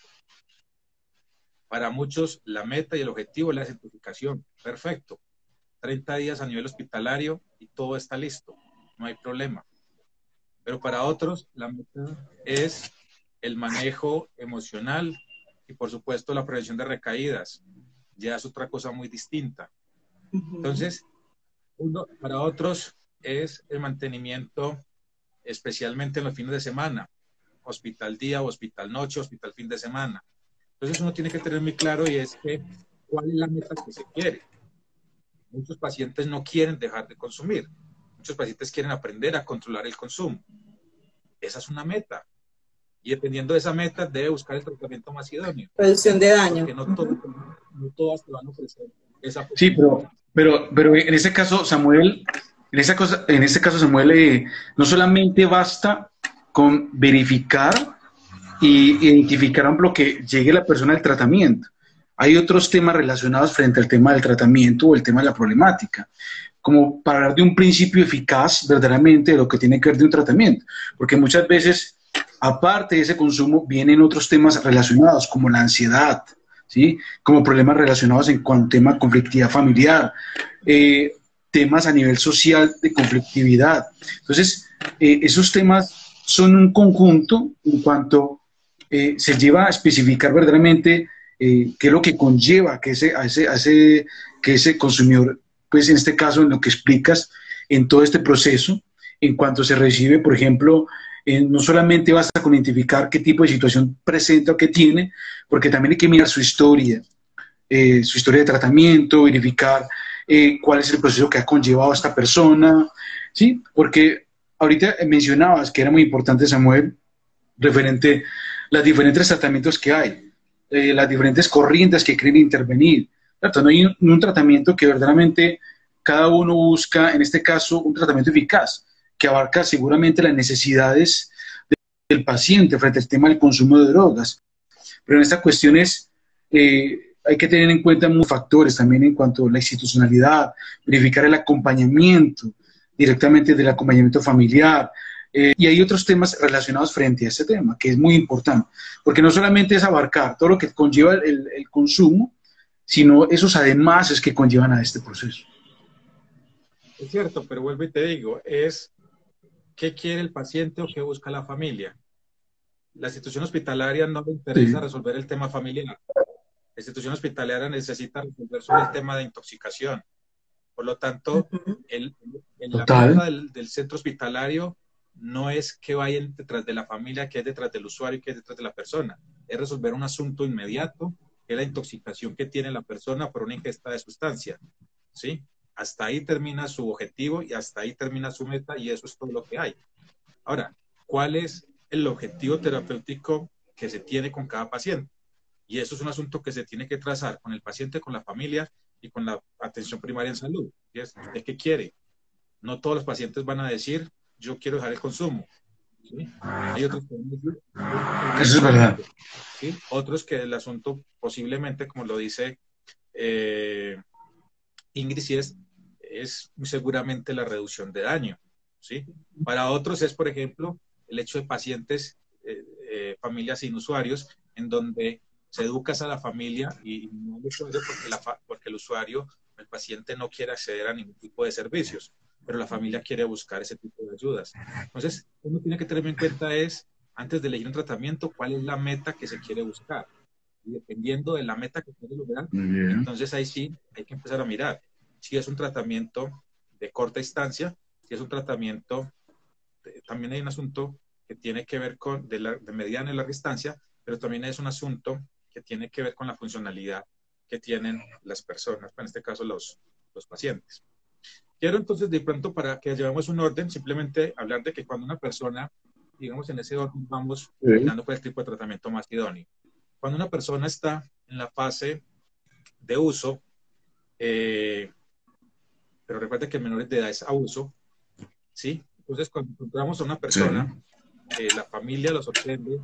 Para muchos, la meta y el objetivo es la certificación. Perfecto. 30 días a nivel hospitalario y todo está listo. No hay problema. Pero para otros, la meta es el manejo emocional y, por supuesto, la prevención de recaídas. Ya es otra cosa muy distinta. Entonces, uno, para otros es el mantenimiento, especialmente en los fines de semana, hospital día, hospital noche, hospital fin de semana. Entonces uno tiene que tener muy claro y es que cuál es la meta que se quiere. Muchos pacientes no quieren dejar de consumir. Muchos pacientes quieren aprender a controlar el consumo. Esa es una meta. Y dependiendo de esa meta, debe buscar el tratamiento más idóneo. Reducción de daño. Porque no, no todas te van a ofrecer esa Sí, pero pero, pero en ese caso, Samuel, en, esa cosa, en este caso, Samuel, eh, no solamente basta con verificar y identificar un lo que llegue la persona al tratamiento. Hay otros temas relacionados frente al tema del tratamiento o el tema de la problemática, como para hablar de un principio eficaz verdaderamente de lo que tiene que ver de un tratamiento, porque muchas veces, aparte de ese consumo, vienen otros temas relacionados, como la ansiedad, ¿sí? Como problemas relacionados en cuanto a tema conflictividad familiar, eh, temas a nivel social de conflictividad. Entonces, eh, esos temas son un conjunto en cuanto eh, se lleva a especificar verdaderamente qué es lo que conlleva que ese, a ese, a ese, que ese consumidor, pues en este caso, en lo que explicas, en todo este proceso, en cuanto se recibe, por ejemplo, eh, no solamente basta con identificar qué tipo de situación presenta o qué tiene, porque también hay que mirar su historia, eh, su historia de tratamiento, verificar eh, cuál es el proceso que ha conllevado a esta persona, ¿sí? Porque ahorita mencionabas que era muy importante, Samuel, referente a los diferentes tratamientos que hay, las diferentes corrientes que quieren intervenir. No hay un tratamiento que verdaderamente cada uno busca, en este caso, un tratamiento eficaz que abarca seguramente las necesidades del paciente frente al tema del consumo de drogas. Pero en estas cuestiones eh, hay que tener en cuenta muchos factores también en cuanto a la institucionalidad, verificar el acompañamiento directamente del acompañamiento familiar. Eh, y hay otros temas relacionados frente a ese tema, que es muy importante, porque no solamente es abarcar todo lo que conlleva el, el consumo, sino esos además que conllevan a este proceso. Es cierto, pero vuelvo y te digo, es ¿Qué quiere el paciente o qué busca la familia? La institución hospitalaria no le interesa resolver el tema familiar. La institución hospitalaria necesita resolver sobre el tema de intoxicación. Por lo tanto, el, la meta del, centro hospitalario no es que vayan detrás de la familia, que es detrás del usuario, que es detrás de la persona. Es resolver un asunto inmediato, que es la intoxicación que tiene la persona por una ingesta de sustancia. ¿Sí? Hasta ahí termina su objetivo y hasta ahí termina su meta y eso es todo lo que hay. Ahora, ¿cuál es el objetivo terapéutico que se tiene con cada paciente? Y eso es un asunto que se tiene que trazar con el paciente, con la familia y con la atención primaria en salud. Es, ¿de qué quiere? No todos los pacientes van a decir, yo quiero dejar el consumo. Hay otros que van a decir, eso es verdad. Otros que el asunto posiblemente, como lo dice eh, Ingrid, es es seguramente la reducción de daño. ¿sí? Para otros es, por ejemplo, el hecho de pacientes, eh, eh, familias sin usuarios, en donde se educas a la familia y, no usuario porque, porque el usuario, el paciente no quiere acceder a ningún tipo de servicios, pero la familia quiere buscar ese tipo de ayudas. Entonces, uno tiene que tener en cuenta es, antes de elegir un tratamiento, cuál es la meta que se quiere buscar. Y dependiendo de la meta que quiere lograr, entonces ahí sí hay que empezar a mirar si es un tratamiento de corta instancia, si es un tratamiento, también hay un asunto que tiene que ver con de, la, de mediana y larga instancia, pero también es un asunto que tiene que ver con la funcionalidad que tienen las personas, en este caso los, los pacientes. Quiero entonces, de pronto, para que llevemos un orden, simplemente hablar de que cuando una persona, digamos, en ese orden vamos dando por el tipo de tratamiento más idóneo. Cuando una persona está en la fase de uso, eh, pero recuerda que menores de edad es abuso, ¿sí? Entonces, cuando encontramos a una persona, que la familia lo sorprende,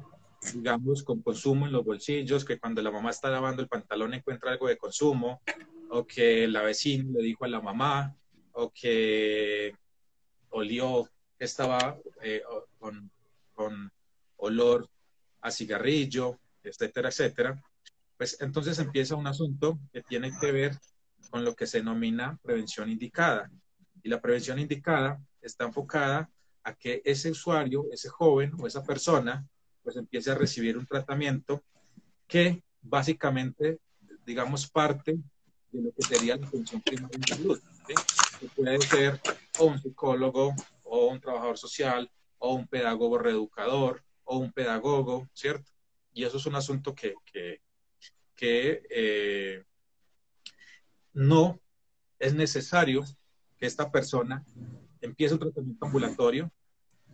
digamos, con consumo en los bolsillos, que cuando la mamá está lavando el pantalón encuentra algo de consumo, o que la vecina le dijo a la mamá, o que olió, estaba eh, con, con olor a cigarrillo, etcétera, etcétera, pues entonces empieza un asunto que tiene que ver con lo que se denomina prevención indicada. Y la prevención indicada está enfocada a que ese usuario, ese joven o esa persona, pues empiece a recibir un tratamiento que básicamente, digamos, parte de lo que sería la atención primaria en salud. Que puede ser o un psicólogo, o un trabajador social, o un pedagogo reeducador, o un pedagogo, ¿cierto? Y eso es un asunto que, que, eh, no es necesario que esta persona empiece un tratamiento ambulatorio.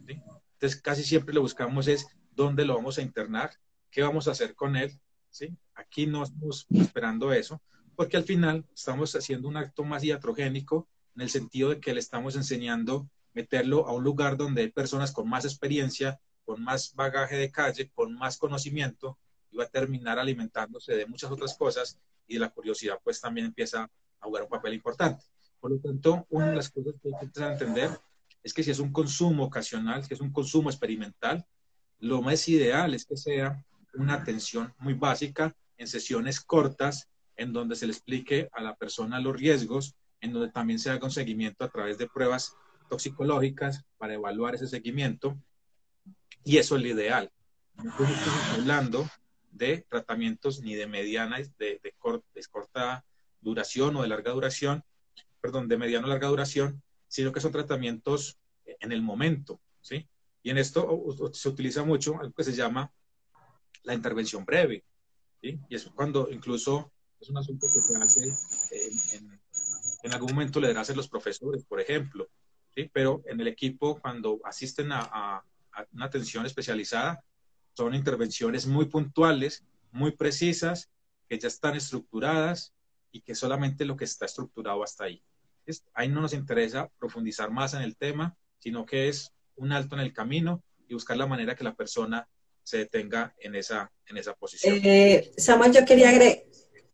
Entonces, casi siempre lo buscamos es dónde lo vamos a internar, qué vamos a hacer con él. ¿sí? Aquí no estamos esperando eso, porque al final estamos haciendo un acto más iatrogénico en el sentido de que le estamos enseñando meterlo a un lugar donde hay personas con más experiencia, con más bagaje de calle, con más conocimiento, y va a terminar alimentándose de muchas otras cosas y de la curiosidad pues también empieza a jugar un papel importante. Por lo tanto, una de las cosas que hay que entender es que si es un consumo ocasional, si es un consumo experimental, lo más ideal es que sea una atención muy básica en sesiones cortas en donde se le explique a la persona los riesgos, en donde también se haga un seguimiento a través de pruebas toxicológicas para evaluar ese seguimiento. Y eso es lo ideal. No estamos hablando de tratamientos ni de mediana, de, corta duración o de larga duración, perdón, de mediano larga duración, sino que son tratamientos en el momento, ¿sí? Y en esto se utiliza mucho algo que se llama la intervención breve, ¿sí? Y es cuando incluso es un asunto que se hace en, en, algún momento le darán los profesores, por ejemplo, ¿sí? Pero en el equipo, cuando asisten a, a una atención especializada, son intervenciones muy puntuales, muy precisas, que ya están estructuradas y que solamente lo que está estructurado hasta ahí. Ahí no nos interesa profundizar más en el tema, sino que es un alto en el camino y buscar la manera que la persona se detenga en esa, en esa posición. Eh, Samuel, yo quería agregar...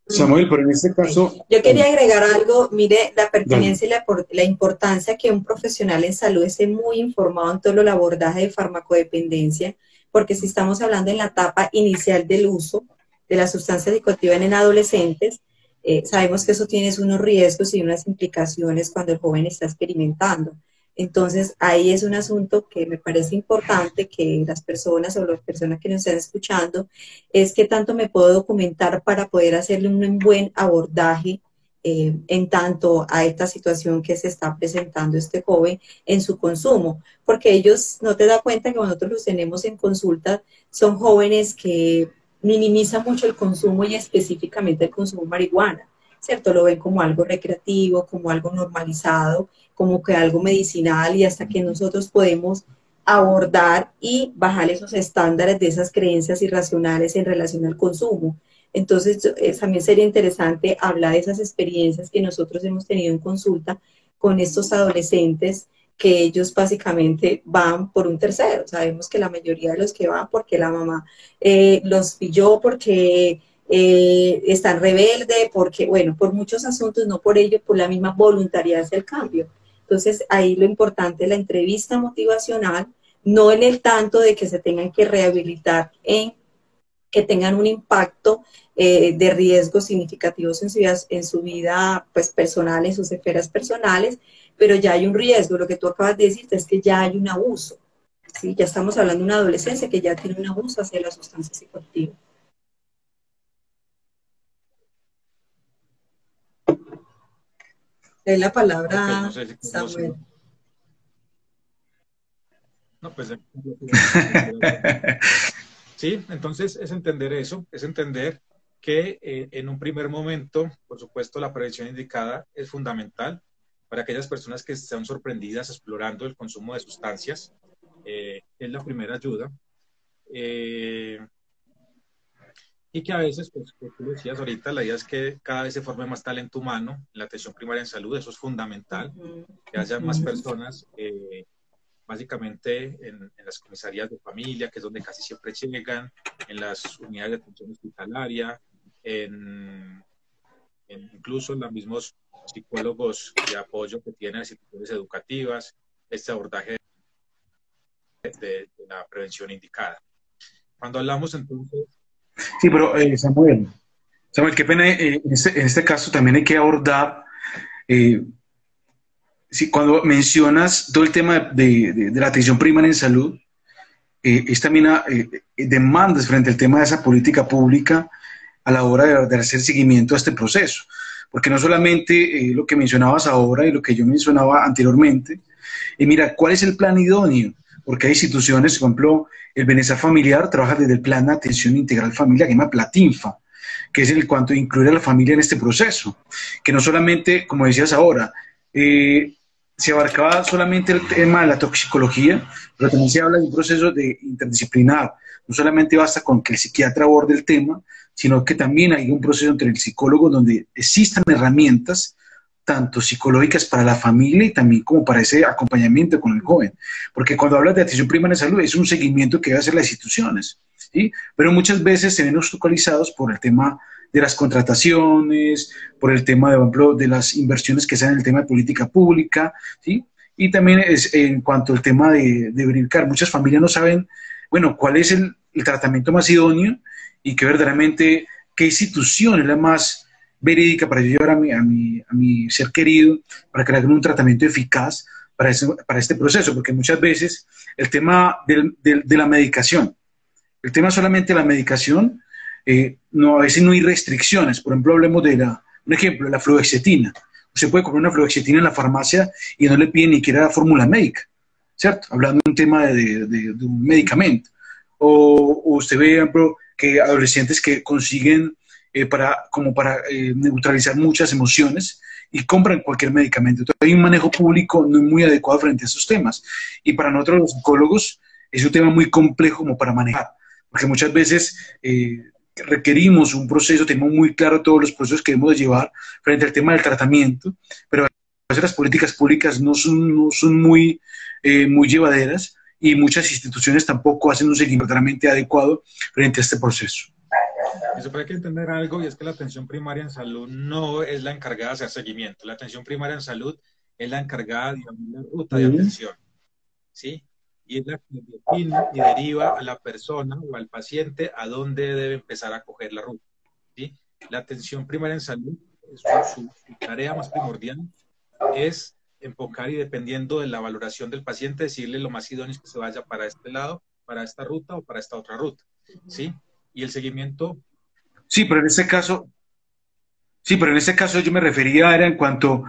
Samuel, pero en este caso... Yo quería agregar algo, mire, la pertinencia y la, la, importancia que un profesional en salud esté muy informado en todo el abordaje de farmacodependencia, porque si estamos hablando en la etapa inicial del uso de la sustancia psicoactiva en adolescentes, eh, sabemos que eso tiene unos riesgos y unas implicaciones cuando el joven está experimentando. Entonces, ahí es un asunto que me parece importante que las personas o las personas que nos están escuchando, es que tanto me puedo documentar para poder hacerle un buen abordaje eh, en tanto a esta situación que se está presentando este joven en su consumo, porque ellos no te da cuenta que nosotros los tenemos en consulta, son jóvenes que minimizan mucho el consumo y específicamente el consumo de marihuana, ¿cierto? Lo ven como algo recreativo, como algo normalizado, como que algo medicinal y hasta que nosotros podemos abordar y bajar esos estándares de esas creencias irracionales en relación al consumo. Entonces, eh, también sería interesante hablar de esas experiencias que nosotros hemos tenido en consulta con estos adolescentes que ellos básicamente van por un tercero. Sabemos que la mayoría de los que van porque la mamá eh, los pilló, porque eh, están rebelde, porque, bueno, por muchos asuntos, no por ello, por la misma voluntariedad hacia el cambio. Entonces, ahí lo importante es la entrevista motivacional, no en el tanto de que se tengan que rehabilitar en que tengan un impacto eh, de riesgos significativos en su, vida, en su vida pues, personal, en sus esferas personales, pero ya hay un riesgo. Lo que tú acabas de decirte es que ya hay un abuso. ¿sí? Ya estamos hablando de una adolescencia que ya tiene un abuso hacia la sustancia psicoactiva. Es la palabra, Samuel. No, pues. Sí, entonces es entender eso, es entender que eh, en un primer momento, por supuesto, la prevención indicada es fundamental para aquellas personas que están sorprendidas explorando el consumo de sustancias. Eh, es la primera ayuda. Eh, y que a veces, pues, como tú decías ahorita, la idea es que cada vez se forme más talento humano en la atención primaria en salud, eso es fundamental, que haya más personas básicamente en, las comisarías de familia, que es donde casi siempre llegan, en las unidades de atención hospitalaria, en, incluso en los mismos psicólogos de apoyo que tienen instituciones educativas, este abordaje de, la prevención indicada. Cuando hablamos entonces... Sí, pero eh, Samuel, Samuel, qué pena, eh, en, este, en, este, caso también hay que abordar, eh, si, cuando mencionas todo el tema de, la atención primaria en salud, es también a, demandas frente al tema de esa política pública a la hora de hacer seguimiento a este proceso porque no solamente lo que mencionabas ahora y lo que yo mencionaba anteriormente, y mira, ¿cuál es el plan idóneo? Porque hay instituciones, por ejemplo, el bienestar familiar trabaja desde el plan de atención integral familiar, que se llama Platinfa, que es el cuanto incluir a la familia en este proceso, que no solamente, como decías ahora, eh, se abarcaba solamente el tema de la toxicología, pero también se habla de un proceso de interdisciplinar. No solamente basta con que el psiquiatra aborde el tema, sino que también hay un proceso entre el psicólogo donde existan herramientas tanto psicológicas para la familia y también como para ese acompañamiento con el joven. Porque cuando hablas de atención primaria de salud es un seguimiento que debe hacer las instituciones, ¿sí? Pero muchas veces se ven obstaculizados por el tema de las contrataciones, por el tema, de, ejemplo, de las inversiones que se dan en el tema de política pública, ¿sí? Y también es en cuanto al tema de, de verificar, muchas familias no saben, bueno, cuál es el, el tratamiento más idóneo y que verdaderamente qué institución es la más verídica para llevar a mi, a mi, a mi ser querido, para que le hagan un tratamiento eficaz para, para este proceso, porque muchas veces el tema del, de la medicación, el tema solamente de la medicación, eh, no, a veces no hay restricciones. Por ejemplo, hablemos de la, un ejemplo, la fluoxetina. Usted puede comprar una fluoxetina en la farmacia y no le pide ni siquiera la fórmula médica, ¿cierto? Hablando de un tema de, de, de un medicamento. O, o, usted ve, por ejemplo, que adolescentes que consiguen eh, para, como para eh, neutralizar muchas emociones y compran cualquier medicamento. Entonces, hay un manejo público no muy adecuado frente a esos temas. Y para nosotros los psicólogos es un tema muy complejo como para manejar, porque muchas veces eh, requerimos un proceso, tenemos muy claro todos los procesos que debemos llevar frente al tema del tratamiento, pero a veces las políticas públicas no son, no son muy, muy llevaderas y muchas instituciones tampoco hacen un seguimiento realmente adecuado frente a este proceso. Eso hay que entender algo y es que la atención primaria en salud no es la encargada de hacer seguimiento. La atención primaria en salud es la encargada de la ruta de atención. ¿Sí? Y es la que define y deriva a la persona o al paciente a dónde debe empezar a coger la ruta. ¿Sí? La atención primaria en salud, su, su tarea más primordial es enfocar y dependiendo de la valoración del paciente, decirle lo más idóneo es que se vaya para este lado, para esta ruta o para esta otra ruta. ¿Sí? y el seguimiento. Sí, pero en este caso, sí, pero en este caso yo me refería era en cuanto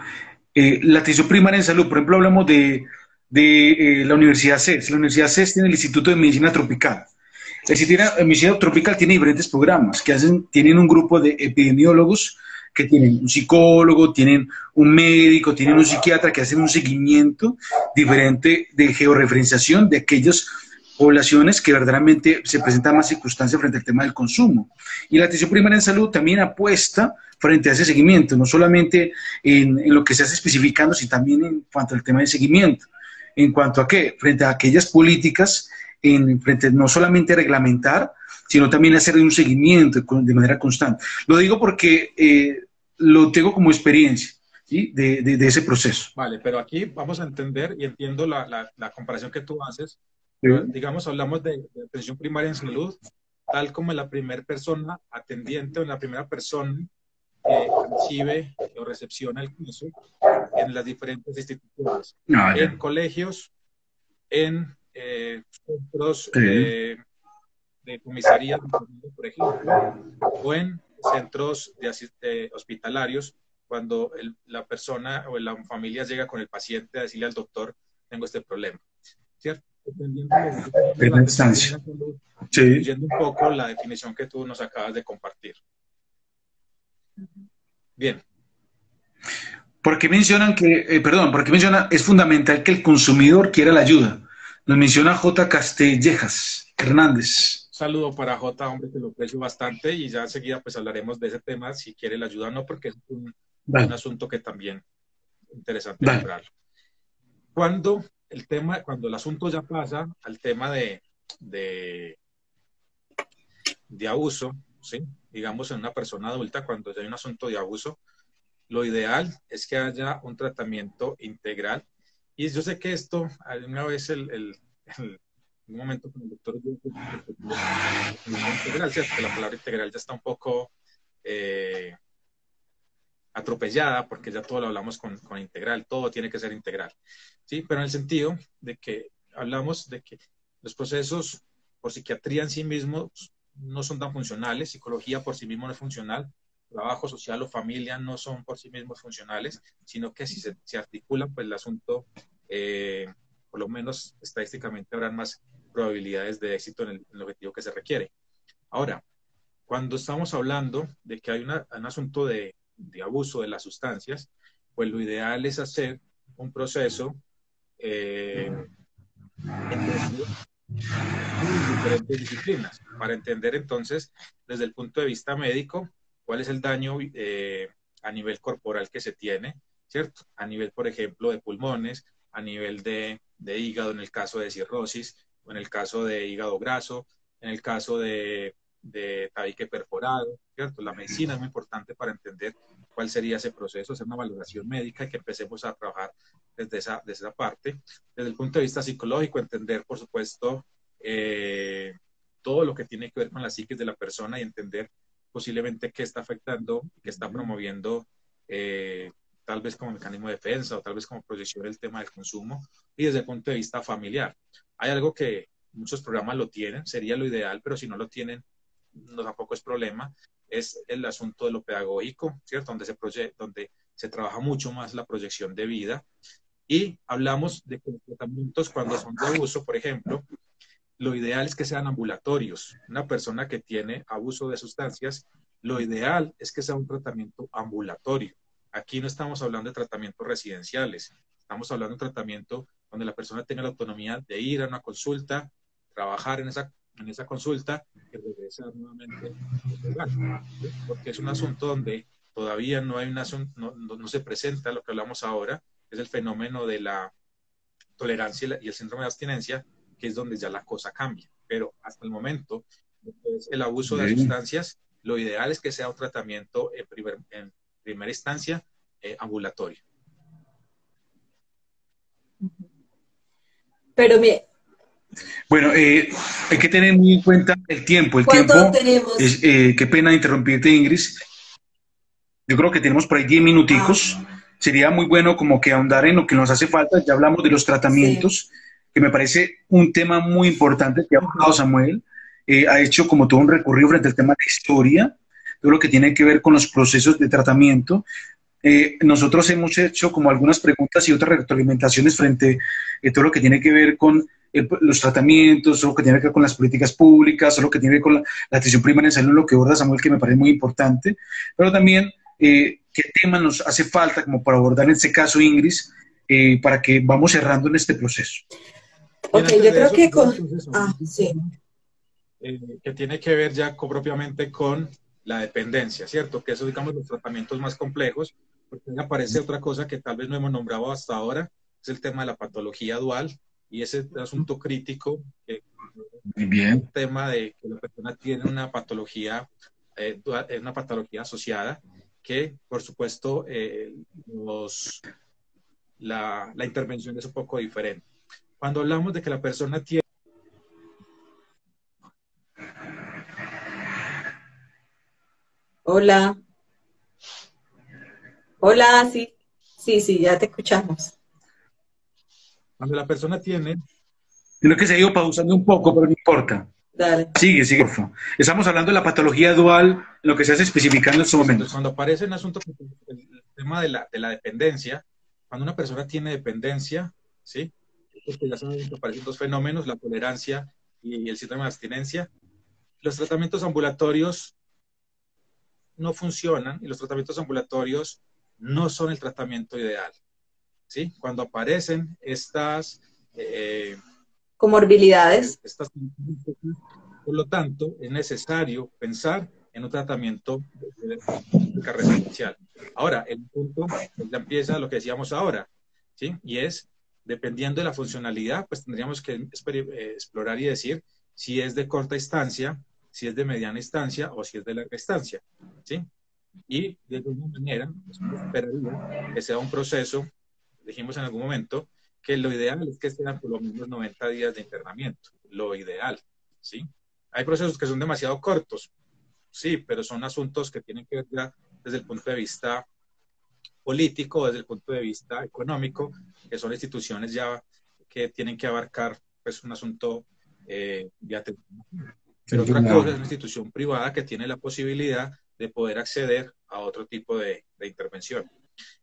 eh, la atención primaria en salud. Por ejemplo, hablamos de, de eh, la Universidad CES. La Universidad CES tiene el Instituto de Medicina Tropical. El Instituto de Medicina Tropical tiene diferentes programas que hacen, tienen un grupo de epidemiólogos que tienen un psicólogo, tienen un médico, tienen un psiquiatra que hacen un seguimiento diferente de georreferenciación de aquellos poblaciones que verdaderamente se presentan más circunstancias frente al tema del consumo. Y la atención primaria en salud también apuesta frente a ese seguimiento, no solamente en, lo que se hace especificando, sino también en cuanto al tema del seguimiento. En cuanto a qué, frente a aquellas políticas, en, frente no solamente a reglamentar, sino también hacer un seguimiento de manera constante. Lo digo porque eh, lo tengo como experiencia. ¿sí? De, de, ese proceso. Vale, pero aquí vamos a entender y entiendo la, la, la comparación que tú haces Digamos, hablamos de, atención primaria en salud, tal como la primera persona atendiente o la primera persona que recibe o recepciona el curso en las diferentes instituciones, ah, en colegios, en eh, centros de comisaría, por ejemplo, o en centros de, hospitalarios, cuando la persona o la familia llega con el paciente a decirle al doctor, tengo este problema. ¿Cierto? Primera instancia. Sí. un poco la definición que tú nos acabas de compartir. Bien. ¿Por qué mencionan que, eh, perdón, por qué mencionan, es fundamental que el consumidor quiera la ayuda? Nos menciona J. Castellejas Hernández. saludo para J, hombre, que lo aprecio bastante y ya enseguida pues hablaremos de ese tema, si quiere la ayuda o no, porque es un, asunto que también es interesante hablar. Cuando el tema, cuando el asunto ya pasa al tema de, de, abuso, ¿sí? digamos en una persona adulta, cuando ya hay un asunto de abuso, lo ideal es que haya un tratamiento integral. Y yo sé que esto, una vez el, el, un momento con el doctor integral, la palabra integral ya está un poco eh, atropellada porque ya todo lo hablamos con, con, integral, todo tiene que ser integral, ¿sí? Pero en el sentido de que hablamos de que los procesos por psiquiatría en sí mismos no son tan funcionales, psicología por sí mismo no es funcional, trabajo social o familia no son por sí mismos funcionales, sino que si se, se articulan, pues el asunto, eh, por lo menos estadísticamente, habrán más probabilidades de éxito en el, objetivo que se requiere. Ahora, cuando estamos hablando de que hay un asunto de, de, abuso de las sustancias, pues lo ideal es hacer un proceso eh, en diferentes disciplinas para entender entonces desde el punto de vista médico cuál es el daño eh, a nivel corporal que se tiene, ¿cierto? A nivel, por ejemplo, de pulmones, a nivel de, de hígado en el caso de cirrosis, o en el caso de hígado graso, en el caso de, de tabique perforado, ¿cierto? La medicina es muy importante para entender cuál sería ese proceso, hacer una valoración médica y que empecemos a trabajar desde esa, desde esa parte. Desde el punto de vista psicológico, entender, por supuesto, eh, todo lo que tiene que ver con la psiquis de la persona y entender posiblemente qué está afectando qué está promoviendo, eh, tal vez como mecanismo de defensa o tal vez como proyección el tema del consumo. Y desde el punto de vista familiar, hay algo que muchos programas lo tienen, sería lo ideal, pero si no lo tienen, no tampoco es problema, es el asunto de lo pedagógico, ¿cierto? Donde se, donde se trabaja mucho más la proyección de vida. Y hablamos de tratamientos cuando son de abuso, por ejemplo, lo ideal es que sean ambulatorios. Una persona que tiene abuso de sustancias, lo ideal es que sea un tratamiento ambulatorio. Aquí no estamos hablando de tratamientos residenciales, estamos hablando de un tratamiento donde la persona tenga la autonomía de ir a una consulta, trabajar en esa en esa consulta que regresar nuevamente porque es un asunto donde todavía no hay una no, no, se presenta lo que hablamos ahora, es el fenómeno de la tolerancia y el síndrome de abstinencia, que es donde ya la cosa cambia. Pero hasta el momento, el abuso de sustancias, lo ideal es que sea un tratamiento en, primer, en primera instancia eh, ambulatorio. Pero me, bueno, eh, hay que tener muy en cuenta el tiempo. El tiempo es, eh, qué pena interrumpirte, Ingrid. Yo creo que tenemos por ahí 10 minuticos. Ah. Sería muy bueno como que ahondar en lo que nos hace falta. Ya hablamos de los tratamientos, que me parece un tema muy importante que ha hablado Samuel. Eh, ha hecho como todo un recorrido frente al tema de historia, todo lo que tiene que ver con los procesos de tratamiento. nosotros hemos hecho como algunas preguntas y otras retroalimentaciones frente a todo lo que tiene que ver con los tratamientos, o lo que tiene que ver con las políticas públicas, o lo que tiene que ver con la, atención primaria en salud, lo que aborda Samuel, que me parece muy importante, pero también eh, qué tema nos hace falta como para abordar en este caso, Ingrid, eh, para que vamos cerrando en este proceso. Ok, yo creo que con... Ah, sí. Eh, que tiene que ver ya propiamente con la dependencia, ¿cierto? Que eso, digamos, los tratamientos más complejos, porque aparece otra cosa que tal vez no hemos nombrado hasta ahora, es el tema de la patología dual, y ese asunto crítico, que bien. el tema de que la persona tiene una patología, eh, una patología asociada, que por supuesto eh, la, la intervención es un poco diferente. Cuando hablamos de que la persona tiene Hola. Hola, sí. Sí, sí, ya te escuchamos. Cuando la persona tiene... Creo que se ha ido pausando un poco, pero no importa. Dale. Sigue, sigue. Estamos hablando de la patología dual, lo que se hace especificando en este momento. Cuando aparece en asunto el tema de la, de la dependencia, cuando una persona tiene dependencia, ¿sí? Porque ya saben que aparecen dos fenómenos, la tolerancia y el síndrome de abstinencia. Los tratamientos ambulatorios no funcionan y los tratamientos ambulatorios no son el tratamiento ideal. ¿Sí? Cuando aparecen estas... Eh, comorbilidades. Estas, por lo tanto, es necesario pensar en un tratamiento de, residencial. Ahora, el punto ya empieza lo que decíamos ahora, ¿sí? Y es, dependiendo de la funcionalidad, pues tendríamos que eh, explorar y decir si es de corta instancia, si es de mediana instancia o si es de larga instancia, ¿sí? Y de alguna manera, pues, esperaría que sea un proceso, dijimos en algún momento, que lo ideal es que sean por lo menos 90 días de internamiento, lo ideal, ¿sí? Hay procesos que son demasiado cortos, sí, pero son asuntos que tienen que ver ya desde el punto de vista político, desde el punto de vista económico, que son instituciones ya que tienen que abarcar pues, un asunto eh, de atención. Pero otra cosa es una institución privada que tiene la posibilidad de poder acceder a otro tipo de, intervención.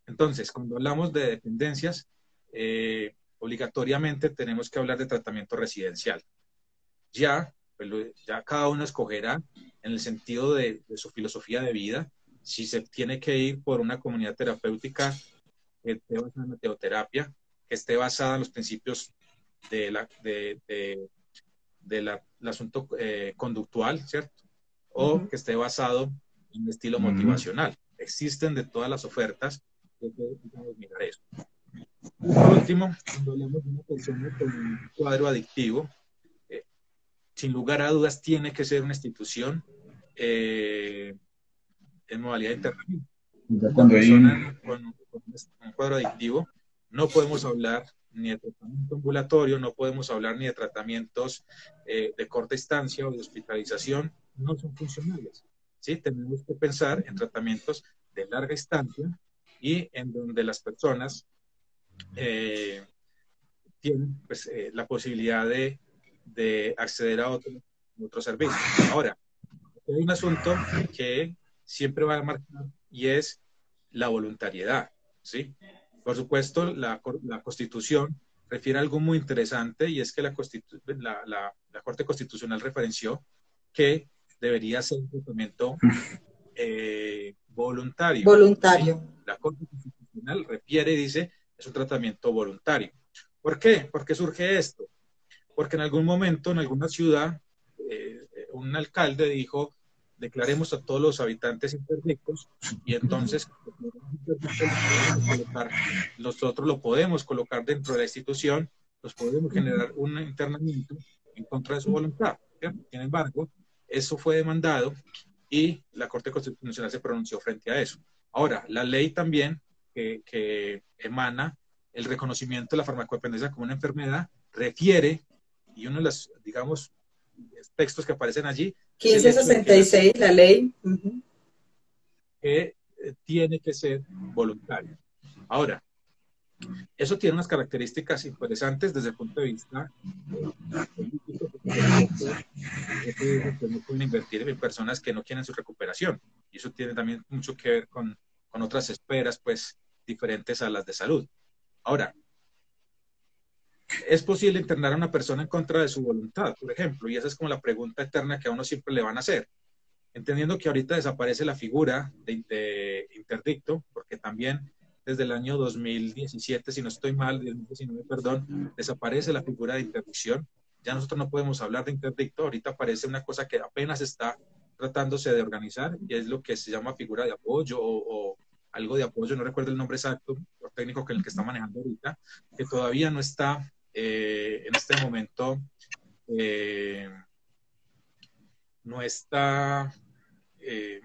Entonces, cuando hablamos de dependencias, eh, obligatoriamente tenemos que hablar de tratamiento residencial. Ya, pues, ya cada uno escogerá en el sentido de, su filosofía de vida si se tiene que ir por una comunidad terapéutica que esté basada en la teoterapia, que esté basada en los principios de la, de, asunto eh, conductual, ¿cierto? O que esté basado en estilo motivacional. Existen de todas las ofertas. mirar eso. Por último, cuando hablamos de una persona con un cuadro adictivo, eh, sin lugar a dudas tiene que ser una institución eh, en modalidad internamiento. Cuando hay un... con, un cuadro adictivo, no podemos hablar ni de tratamiento ambulatorio, no podemos hablar ni de tratamientos eh, de corta instancia o de hospitalización, no son funcionales. ¿Sí? Tenemos que pensar en tratamientos de larga instancia y en donde las personas eh, tienen pues, eh, la posibilidad de, de acceder a otro, otro servicio. Ahora, hay un asunto que siempre va a marcar y es la voluntariedad, ¿sí? Por supuesto, la, la Constitución refiere a algo muy interesante y es que la, la, la, Corte Constitucional referenció que debería ser un tratamiento eh, voluntario. Voluntario. La Corte Constitucional refiere y dice es un tratamiento voluntario. ¿Por qué? ¿Por qué surge esto? Porque en algún momento, en alguna ciudad, eh, un alcalde dijo, declaremos a todos los habitantes interdictos y entonces nosotros lo podemos colocar dentro de la institución, los podemos generar un internamiento en contra de su voluntad. Sin embargo, eso fue demandado y la Corte Constitucional se pronunció frente a eso. Ahora, la ley también que, que emana el reconocimiento de la farmacodependencia como una enfermedad refiere, y uno de los, digamos, textos que aparecen allí 1566, la ley. Que eh, tiene que ser voluntario. Ahora, eso tiene unas características interesantes desde el punto de vista político, porque no pueden invertir en personas que no quieren su recuperación. Y eso tiene también mucho que ver con, con otras esperas, pues, diferentes a las de salud. Ahora, es posible internar a una persona en contra de su voluntad, por ejemplo, y esa es como la pregunta eterna que a uno siempre le van a hacer. Entendiendo que ahorita desaparece la figura de, interdicto, porque también desde el año 2017, si no estoy mal, 2019, perdón, desaparece la figura de interdicción. Ya nosotros no podemos hablar de interdicto, ahorita aparece una cosa que apenas está tratándose de organizar y es lo que se llama figura de apoyo o, algo de apoyo, no recuerdo el nombre exacto, o técnico que el que está manejando ahorita, que todavía no está eh, en este momento eh, no está eh,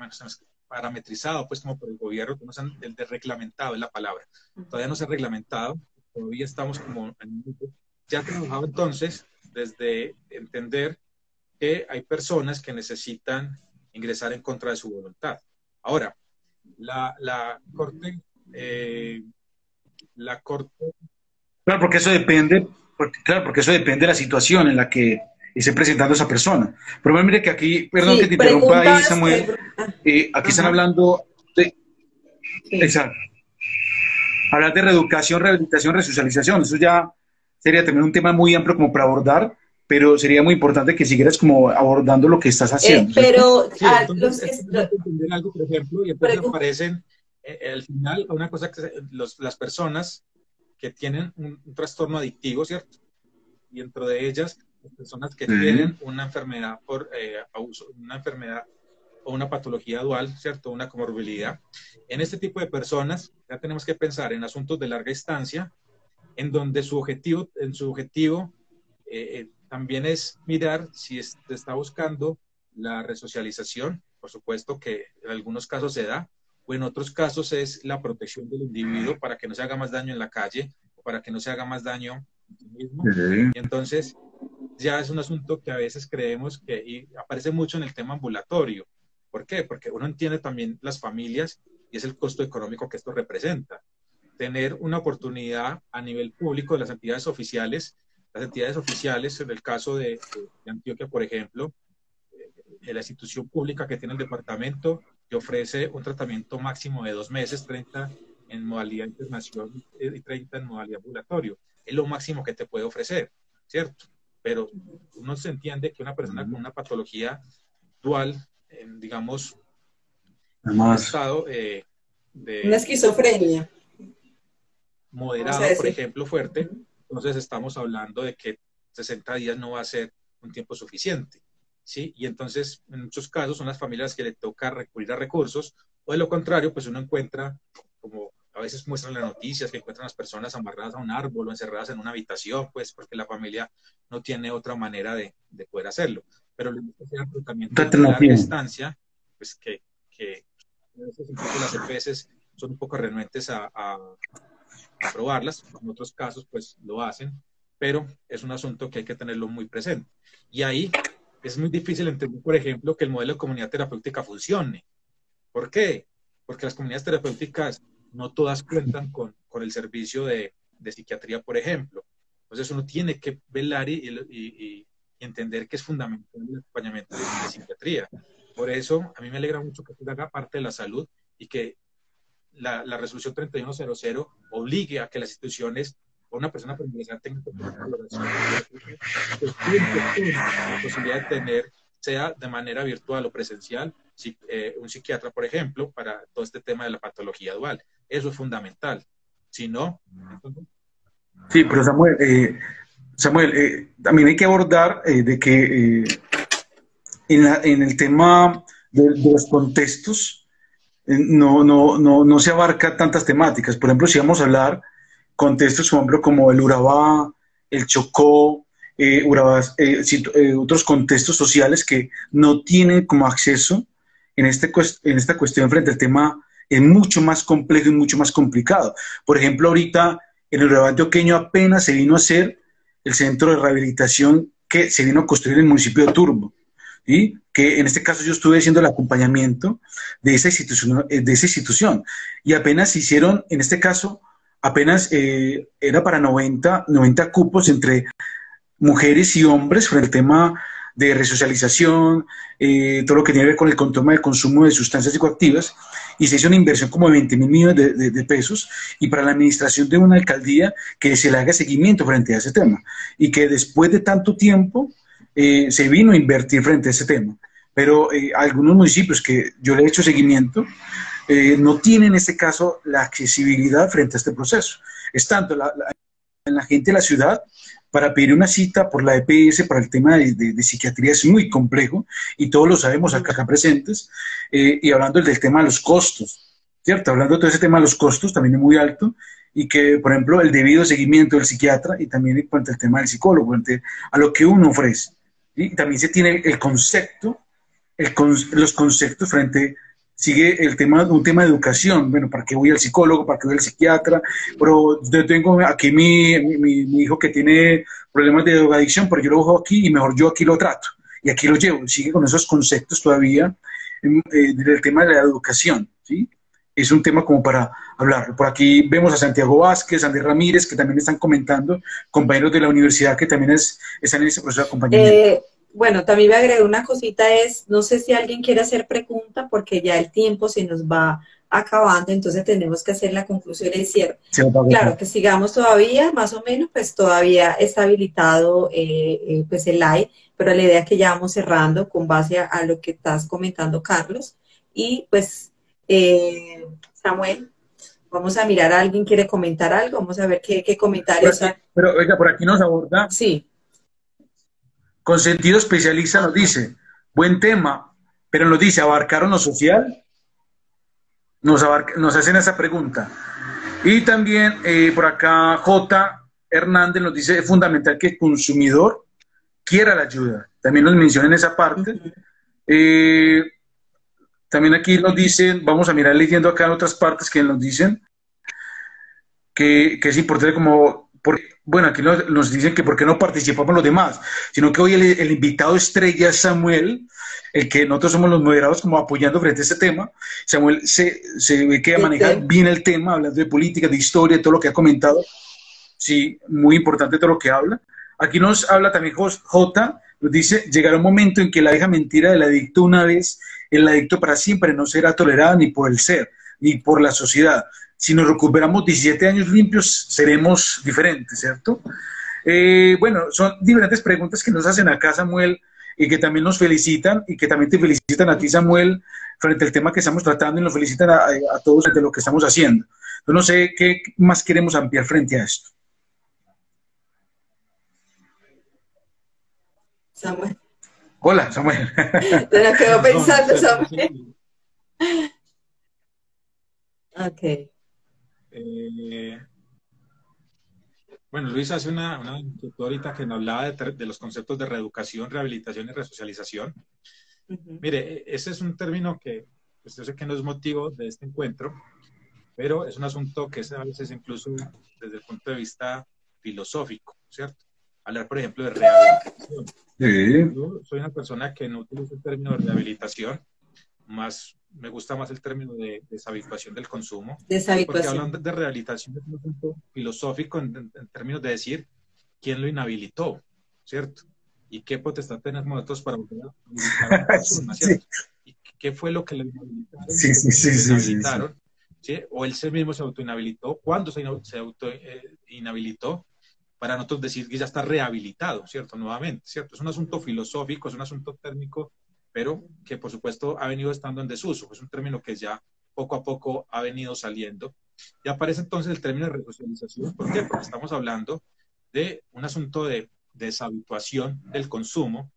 parametrizado, pues como por el gobierno, el de reglamentado es la palabra. Todavía no se ha reglamentado, todavía estamos como en Ya ha trabajado entonces desde entender que hay personas que necesitan ingresar en contra de su voluntad. Ahora, la, la Corte, la Corte... Claro, porque eso depende claro, porque eso depende de la situación en la que esté presentando esa persona. Pero mire que aquí, perdón que te interrumpa ahí, Samuel, eh, aquí están hablando de... Exacto. Hablar de reeducación, rehabilitación, resocialización. Eso ya sería también un tema muy amplio como para abordar, pero sería muy importante que siguieras como abordando lo que estás haciendo. Eh, pero sí, entender algo, por ejemplo, y entonces aparecen eh, al final una cosa que los, las personas que tienen un, trastorno adictivo, ¿cierto? Y dentro de ellas, las personas que tienen una enfermedad por eh, una enfermedad o una patología dual, ¿cierto? Una comorbilidad. En este tipo de personas ya tenemos que pensar en asuntos de larga instancia, en donde su objetivo, en su objetivo eh, eh, también es mirar si está buscando la resocialización por supuesto que en algunos casos se da, o en otros casos es la protección del individuo para que no se haga más daño en la calle o para que no se haga más daño en sí mismo. Y entonces ya es un asunto que a veces creemos que aparece mucho en el tema ambulatorio. ¿Por qué? Porque uno entiende también las familias y es el costo económico que esto representa. Tener una oportunidad a nivel público de las entidades oficiales, las entidades oficiales, en el caso de, de Antioquia, por ejemplo, de la institución pública que tiene el departamento, que ofrece un tratamiento máximo de dos meses, 30 en modalidad internacional y 30 en modalidad ambulatorio. Es lo máximo que te puede ofrecer, ¿cierto? Pero uno se entiende que una persona con una patología dual, en, digamos, un estado eh, de... Una esquizofrenia. Moderado, por ejemplo, fuerte, entonces estamos hablando de que 60 días no va a ser un tiempo suficiente. ¿sí? Y entonces, en muchos casos, son las familias que le toca recurrir a recursos, o de lo contrario, pues uno encuentra, como a veces muestran las noticias, que encuentran las personas amarradas a un árbol o encerradas en una habitación, pues porque la familia no tiene otra manera de, de poder hacerlo. Pero lo que sea tratamiento de larga distancia, pues que, que a veces las EPS son un poco renuentes a, a, a probarlas, en otros casos pues lo hacen, pero es un asunto que hay que tenerlo muy presente. Y ahí es muy difícil entender, por ejemplo, que el modelo de comunidad terapéutica funcione. ¿Por qué? Porque las comunidades terapéuticas no todas cuentan con, con el servicio de, de, psiquiatría, por ejemplo. Entonces uno tiene que velar y, y, y entender que es fundamental el acompañamiento de, de, psiquiatría. Por eso a mí me alegra mucho que haga parte de la salud y que la, la resolución 3100 obligue a que las instituciones o una persona ingresar tenga la posibilidad de tener, sea de manera virtual o presencial, si, eh, un psiquiatra, por ejemplo, para todo este tema de la patología dual. Eso es fundamental. Si no. Sí, pero Samuel, eh, Samuel eh, también hay que abordar eh, de que eh, en, la, en, el tema de, los contextos no, no, no, no se abarca tantas temáticas. Por ejemplo, si vamos a hablar contextos, como el Urabá, el Chocó, eh, otros contextos sociales que no tienen como acceso en, este, en esta cuestión frente al tema es mucho más complejo y mucho más complicado. Por ejemplo, ahorita en el Urabá antioqueño apenas se vino a hacer el centro de rehabilitación que se vino a construir en el municipio de Turbo. ¿sí? que en este caso yo estuve haciendo el acompañamiento de esa institución, de esa institución y apenas se hicieron, en este caso, apenas eh, era para 90, 90 cupos entre mujeres y hombres frente al tema de resocialización, eh, todo lo que tiene que ver con el control del consumo de sustancias psicoactivas, y se hizo una inversión como de 20 mil millones de, pesos, y para la administración de una alcaldía que se le haga seguimiento frente a ese tema, y que después de tanto tiempo eh, se vino a invertir frente a ese tema. Pero eh, algunos municipios que yo le he hecho seguimiento, no tienen en este caso la accesibilidad frente a este proceso. Es tanto la, la, gente de la ciudad para pedir una cita por la EPS para el tema de, de, de psiquiatría es muy complejo y todos lo sabemos acá, acá presentes. Eh, y hablando del tema de los costos, ¿cierto? Hablando de todo ese tema de los costos también es muy alto y que, por ejemplo, el debido seguimiento del psiquiatra y también cuanto al tema del psicólogo, frente a lo que uno ofrece. Y también se tiene el concepto, el con, los conceptos frente sigue el tema, un tema de educación. Bueno, ¿para qué voy al psicólogo? ¿Para qué voy al psiquiatra? Pero yo tengo aquí mi, mi, hijo que tiene problemas de drogadicción, pero yo lo dejo aquí y mejor yo aquí lo trato. Y aquí lo llevo. Sigue con esos conceptos todavía eh, del tema de la educación, ¿sí? Es un tema como para hablar. Por aquí vemos a Santiago Vázquez, Andrés Ramírez, que también están comentando, compañeros de la universidad que también es, están en ese proceso de acompañamiento. Eh, bueno, también me agregar una cosita es, no sé si alguien quiere hacer pregunta porque ya el tiempo se nos va acabando, entonces tenemos que hacer la conclusión y el cierre. Sí, claro, que sigamos todavía, más o menos, pues todavía está habilitado eh, eh, pues el live, pero la idea es que ya vamos cerrando con base a, a lo que estás comentando, Carlos. Y pues, eh, Samuel, vamos a mirar a alguien quiere comentar algo, vamos a ver qué, qué comentarios. Pero, pero, oiga, por aquí nos aborda. Sí. Con sentido especialista nos dice, buen tema, pero nos dice, ¿abarcaron lo social? Nos, abarca, nos hacen esa pregunta. Y también eh, por acá J. Hernández nos dice, es fundamental que el consumidor quiera la ayuda. También nos mencionan esa parte. Eh, También aquí nos dicen, vamos a mirar leyendo acá en otras partes que nos dicen que, es importante como, bueno, aquí nos, dicen que por qué no participamos los demás, sino que hoy el, invitado estrella es Samuel, el que nosotros somos los moderados como apoyando frente a este tema. Samuel se, se ve que maneja bien el tema, hablando de política, de historia, de todo lo que ha comentado. Sí, muy importante todo lo que habla. Aquí nos habla también J, nos dice, llegará un momento en que la vieja mentira del adicto una vez, el adicto para siempre no será tolerada ni por el ser, ni por la sociedad. Si nos recuperamos 17 años limpios, seremos diferentes, ¿cierto? Eh, bueno, son diferentes preguntas que nos hacen acá, Samuel, y que también nos felicitan y que también te felicitan a ti, Samuel, frente al tema que estamos tratando y nos felicitan a, todos de lo que estamos haciendo. Yo no sé qué más queremos ampliar frente a esto. Samuel. Hola, Samuel. Te lo quedo pensando, Samuel. Ok. Eh, bueno, Luis hace una, una ahorita que nos hablaba de, los conceptos de reeducación, rehabilitación y resocialización. Mire, e, ese es un término que pues, yo sé que no es motivo de este encuentro, pero es un asunto que es a veces incluso desde el punto de vista filosófico, ¿cierto? Hablar, por ejemplo, de rehabilitación. Yo soy una persona que no utiliza el término de rehabilitación, más me gusta más el término de deshabituación del consumo. Deshabituación. Porque hablan de rehabilitación es un punto filosófico en, términos de decir quién lo inhabilitó, ¿cierto? Y qué potestad tenemos nosotros para volver a persona, ¿cierto? ¿Y qué fue lo que lo inhabilitaron? Sí, sí, sí, sí, O él mismo se autoinhabilitó. ¿Cuándo se, se autoinhabilitó? Eh, para nosotros decir que ya está rehabilitado, ¿cierto? Nuevamente, ¿cierto? Es un asunto filosófico, es un asunto técnico pero que por supuesto ha venido estando en desuso. Es un término que ya poco a poco ha venido saliendo. Y aparece entonces el término de resocialización. ¿Por qué? Porque estamos hablando de un asunto de deshabituación del consumo,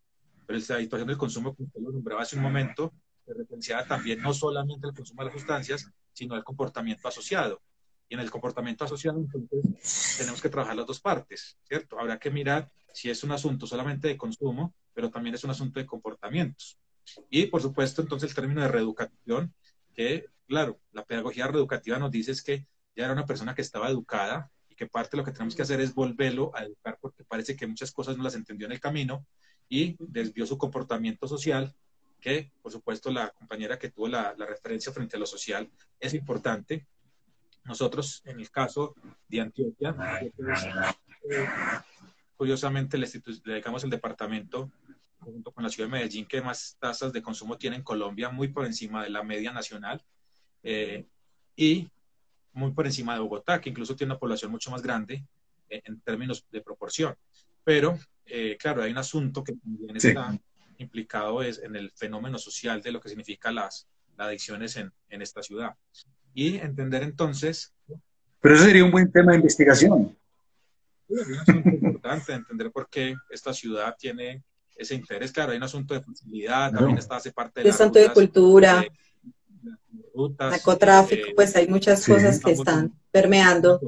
pero esa deshabituación del consumo, como usted lo nombraba hace un momento, se referenciaba también no solamente el consumo de las sustancias, sino el comportamiento asociado. Y en el comportamiento asociado, entonces, tenemos que trabajar las dos partes, ¿cierto? Habrá que mirar si es un asunto solamente de consumo, pero también es un asunto de comportamientos. Y por supuesto, entonces el término de reeducación, que claro, la pedagogía reeducativa nos dice es que ya era una persona que estaba educada y que parte de lo que tenemos que hacer es volverlo a educar porque parece que muchas cosas no las entendió en el camino y desvió su comportamiento social, que por supuesto la compañera que tuvo la, referencia frente a lo social es importante. Nosotros, en el caso de Antioquia, eh, curiosamente le, le dedicamos el departamento junto con la ciudad de Medellín, que más tasas de consumo tiene en Colombia, muy por encima de la media nacional, eh, y muy por encima de Bogotá, que incluso tiene una población mucho más grande eh, en términos de proporción. Pero, eh, claro, hay un asunto que también está implicado es en el fenómeno social de lo que significa las, adicciones en, en esta ciudad. Y entender entonces... Pero eso sería un buen tema de investigación. Es importante entender por qué esta ciudad tiene ese interés. Claro, hay un asunto de facilidad, también está, hace parte de... asunto de cultura. narcotráfico, eh, pues hay muchas cosas que están permeando.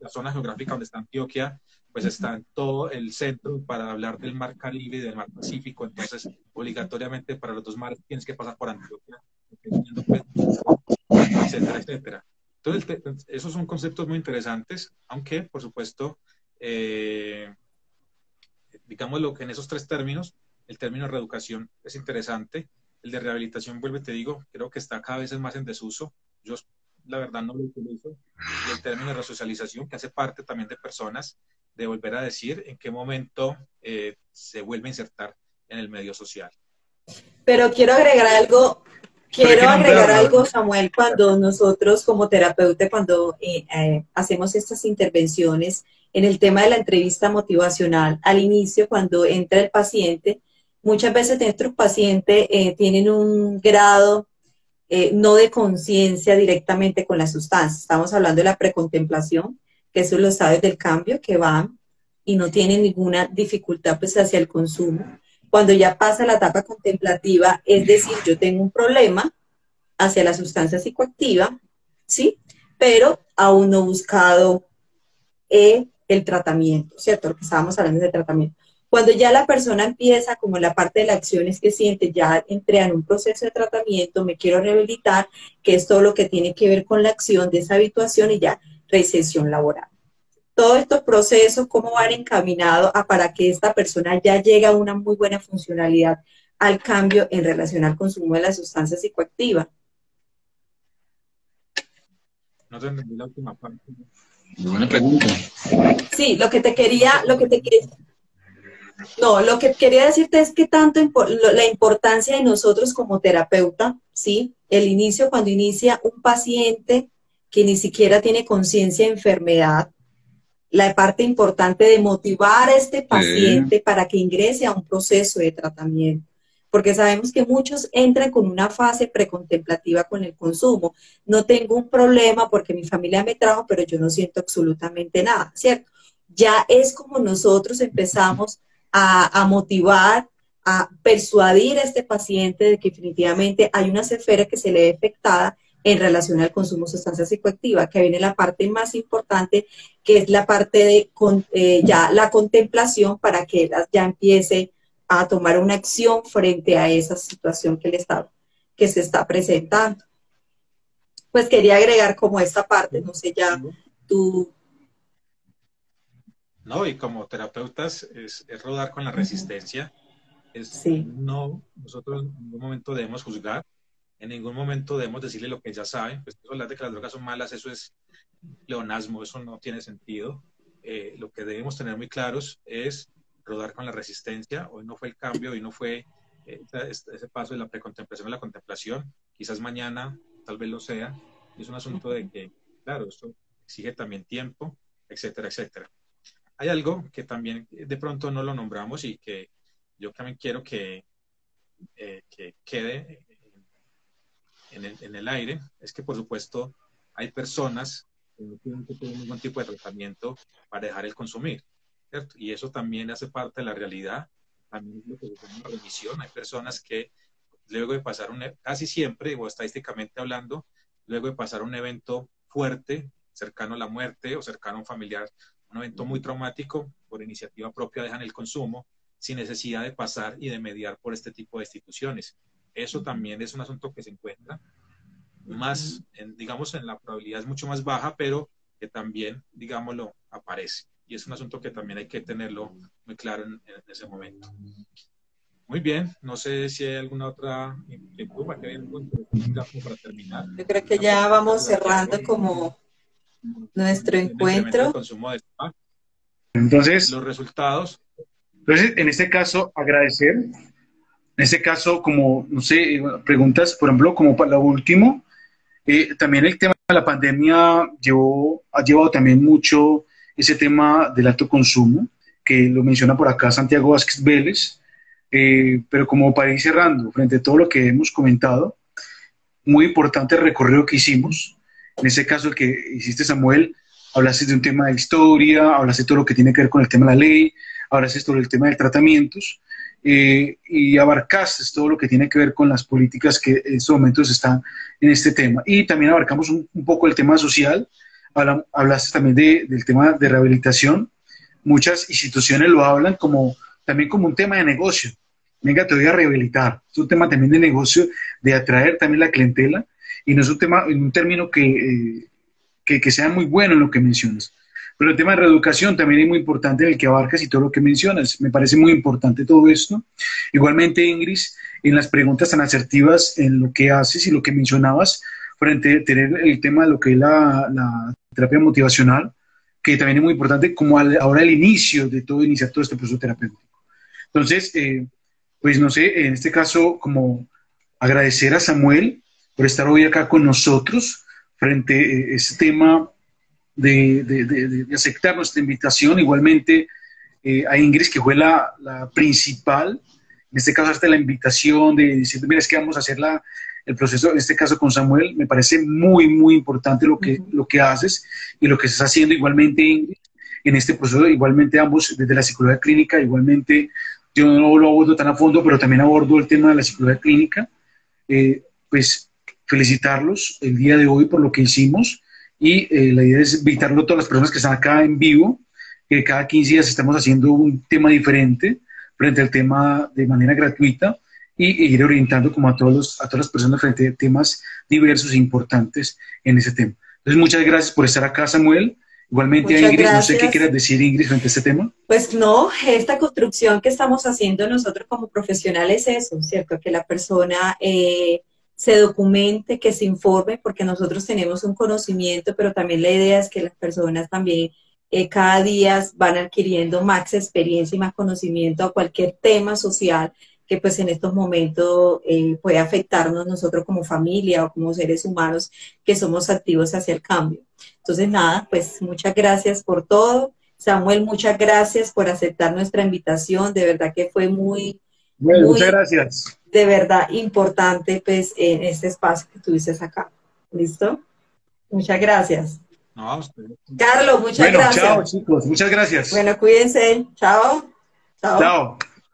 La zona geográfica donde está Antioquia, pues está en todo el centro para hablar del mar Caribe y del mar Pacífico, entonces obligatoriamente para los dos mares tienes que pasar por Antioquia, pues, etcétera, etcétera. Entonces, esos son conceptos muy interesantes, aunque, por supuesto, eh, digámoslo que en esos tres términos, el término de reeducación es interesante, el de rehabilitación, vuelve, te digo, creo que está cada vez más en desuso. Yo, la verdad, no lo utilizo. Y el término de resocialización, que hace parte también de personas, de volver a decir en qué momento eh, se vuelve a insertar en el medio social. Pero quiero agregar algo, quiero agregar algo, Samuel, cuando nosotros como terapeuta, cuando eh, eh, hacemos estas intervenciones, en el tema de la entrevista motivacional, al inicio, cuando entra el paciente, muchas veces nuestros pacientes eh, tienen un grado eh, no de conciencia directamente con la sustancia. Estamos hablando de la precontemplación, que son los estados del cambio que van y no tienen ninguna dificultad pues hacia el consumo. Cuando ya pasa la etapa contemplativa, es decir, yo tengo un problema hacia la sustancia psicoactiva, ¿sí? Pero aún no buscado eh, el tratamiento, ¿cierto? Lo que estábamos hablando de tratamiento. Cuando ya la persona empieza, como la parte de la acción es que siente, ya entré en un proceso de tratamiento, me quiero rehabilitar, que es todo lo que tiene que ver con la acción de esa habituación y ya recesión laboral. Todos estos procesos, ¿cómo van encaminados a para que esta persona ya llegue a una muy buena funcionalidad al cambio en relación al consumo de las sustancias psicoactivas? No te entendí la última parte. Buena pregunta. Sí, lo que te quería, lo que te quería, no, lo que quería decirte es que tanto la importancia de nosotros como terapeuta, ¿sí? El inicio, cuando inicia un paciente que ni siquiera tiene conciencia de enfermedad, la parte importante de motivar a este paciente para que ingrese a un proceso de tratamiento, porque sabemos que muchos entran con una fase precontemplativa con el consumo. No tengo un problema porque mi familia me trajo, pero yo no siento absolutamente nada, ¿cierto? Ya es como nosotros empezamos a, motivar, a persuadir a este paciente de que definitivamente hay una esfera que se le ve afectada en relación al consumo de sustancias psicoactivas, que viene la parte más importante, que es la parte de eh, ya la contemplación para que ya empiece a tomar una acción frente a esa situación que, le está, que se está presentando. Pues quería agregar como esta parte, no sé ya tú ¿no? Y como terapeutas es, rodar con la resistencia. Es, No, nosotros en ningún momento debemos juzgar, en ningún momento debemos decirle lo que ya saben. Pues hablar de que las drogas son malas, eso es leonasmo, eso no tiene sentido. Eh, lo que debemos tener muy claros es rodar con la resistencia. Hoy no fue el cambio, hoy no fue eh, ese paso de la precontemplación a la contemplación. Quizás mañana tal vez lo sea. Es un asunto de que, claro, esto exige también tiempo, etcétera, etcétera hay algo que también de pronto no lo nombramos y que yo también quiero que, eh, que quede en el, en el, aire, es que por supuesto hay personas que no tienen ningún tipo de tratamiento para dejar el consumir, ¿cierto? Y eso también hace parte de la realidad, también es lo que se llama remisión. Hay personas que luego de pasar un, e, casi siempre, o estadísticamente hablando, luego de pasar un evento fuerte, cercano a la muerte o cercano a un familiar un evento muy traumático, por iniciativa propia dejan el consumo sin necesidad de pasar y de mediar por este tipo de instituciones. Eso también es un asunto que se encuentra más, digamos, en la probabilidad es mucho más baja, pero que también, digámoslo, aparece. Y es un asunto que también hay que tenerlo muy claro en, ese momento. Muy bien, no sé si hay alguna otra inquietud para terminar. Yo creo que ya vamos cerrando como nuestro encuentro. Entonces, los resultados. Entonces, en este caso, agradecer. En este caso, como, no sé, preguntas, por ejemplo, como para lo último, eh, también el tema de la pandemia llevó, ha llevado también mucho ese tema del alto consumo, que lo menciona por acá Santiago Vázquez Vélez, eh, pero como para ir cerrando, frente a todo lo que hemos comentado, muy importante el recorrido que hicimos, en ese caso, el que hiciste, Samuel, hablaste de un tema de historia, hablaste de todo lo que tiene que ver con el tema de la ley, hablaste sobre el tema de tratamientos eh, y abarcaste todo lo que tiene que ver con las políticas que en estos momentos están en este tema. Y también abarcamos un, poco el tema social, hablaste también del tema de rehabilitación. Muchas instituciones lo hablan como también como un tema de negocio. Venga, te voy a rehabilitar. Es un tema también de negocio, de atraer también la clientela y no es un, tema, un término eh, que, que, sea muy bueno en lo que mencionas. Pero el tema de reeducación también es muy importante en el que abarcas y todo lo que mencionas. Me parece muy importante todo esto. Igualmente, Ingrid, en las preguntas tan asertivas en lo que haces y lo que mencionabas, frente a tener el tema de lo que es la, la terapia motivacional, que también es muy importante como ahora el inicio de todo, iniciar todo este proceso terapéutico. Entonces, eh, pues no sé, en este caso, como agradecer a Samuel por estar hoy acá con nosotros frente a eh, este tema de, aceptar nuestra invitación. Igualmente eh, a Ingrid, que fue la, principal, en este caso hasta la invitación de decir, mira, es que vamos a hacer la, el proceso, en este caso con Samuel, me parece muy, muy importante lo que, lo que haces y lo que estás haciendo igualmente, Ingrid, en este proceso, igualmente ambos desde la psicología clínica, igualmente yo no lo abordo tan a fondo, pero también abordo el tema de la psicología clínica, eh, pues felicitarlos el día de hoy por lo que hicimos y eh, la idea es invitarlo a todas las personas que están acá en vivo que cada 15 días estamos haciendo un tema diferente frente al tema de manera gratuita y, ir orientando como a, todos a todas las personas frente a temas diversos e importantes en ese tema. Entonces, muchas gracias por estar acá, Samuel. Igualmente, Ingrid, no sé qué quieras decir, Ingrid, frente a este tema. Pues no, esta construcción que estamos haciendo nosotros como profesionales es eso, ¿cierto? Que la persona eh, se documente, que se informe, porque nosotros tenemos un conocimiento, pero también la idea es que las personas también eh, cada día van adquiriendo más experiencia y más conocimiento a cualquier tema social que pues en estos momentos eh, puede afectarnos nosotros como familia o como seres humanos que somos activos hacia el cambio. Entonces, nada, pues muchas gracias por todo. Samuel, muchas gracias por aceptar nuestra invitación. De verdad que fue muy... muchas gracias. De verdad importante pues en este espacio que tuviste acá. ¿Listo? Muchas gracias. Carlos, muchas gracias. Chao, chicos. Muchas gracias. Bueno, cuídense. Chao. Chao. chao.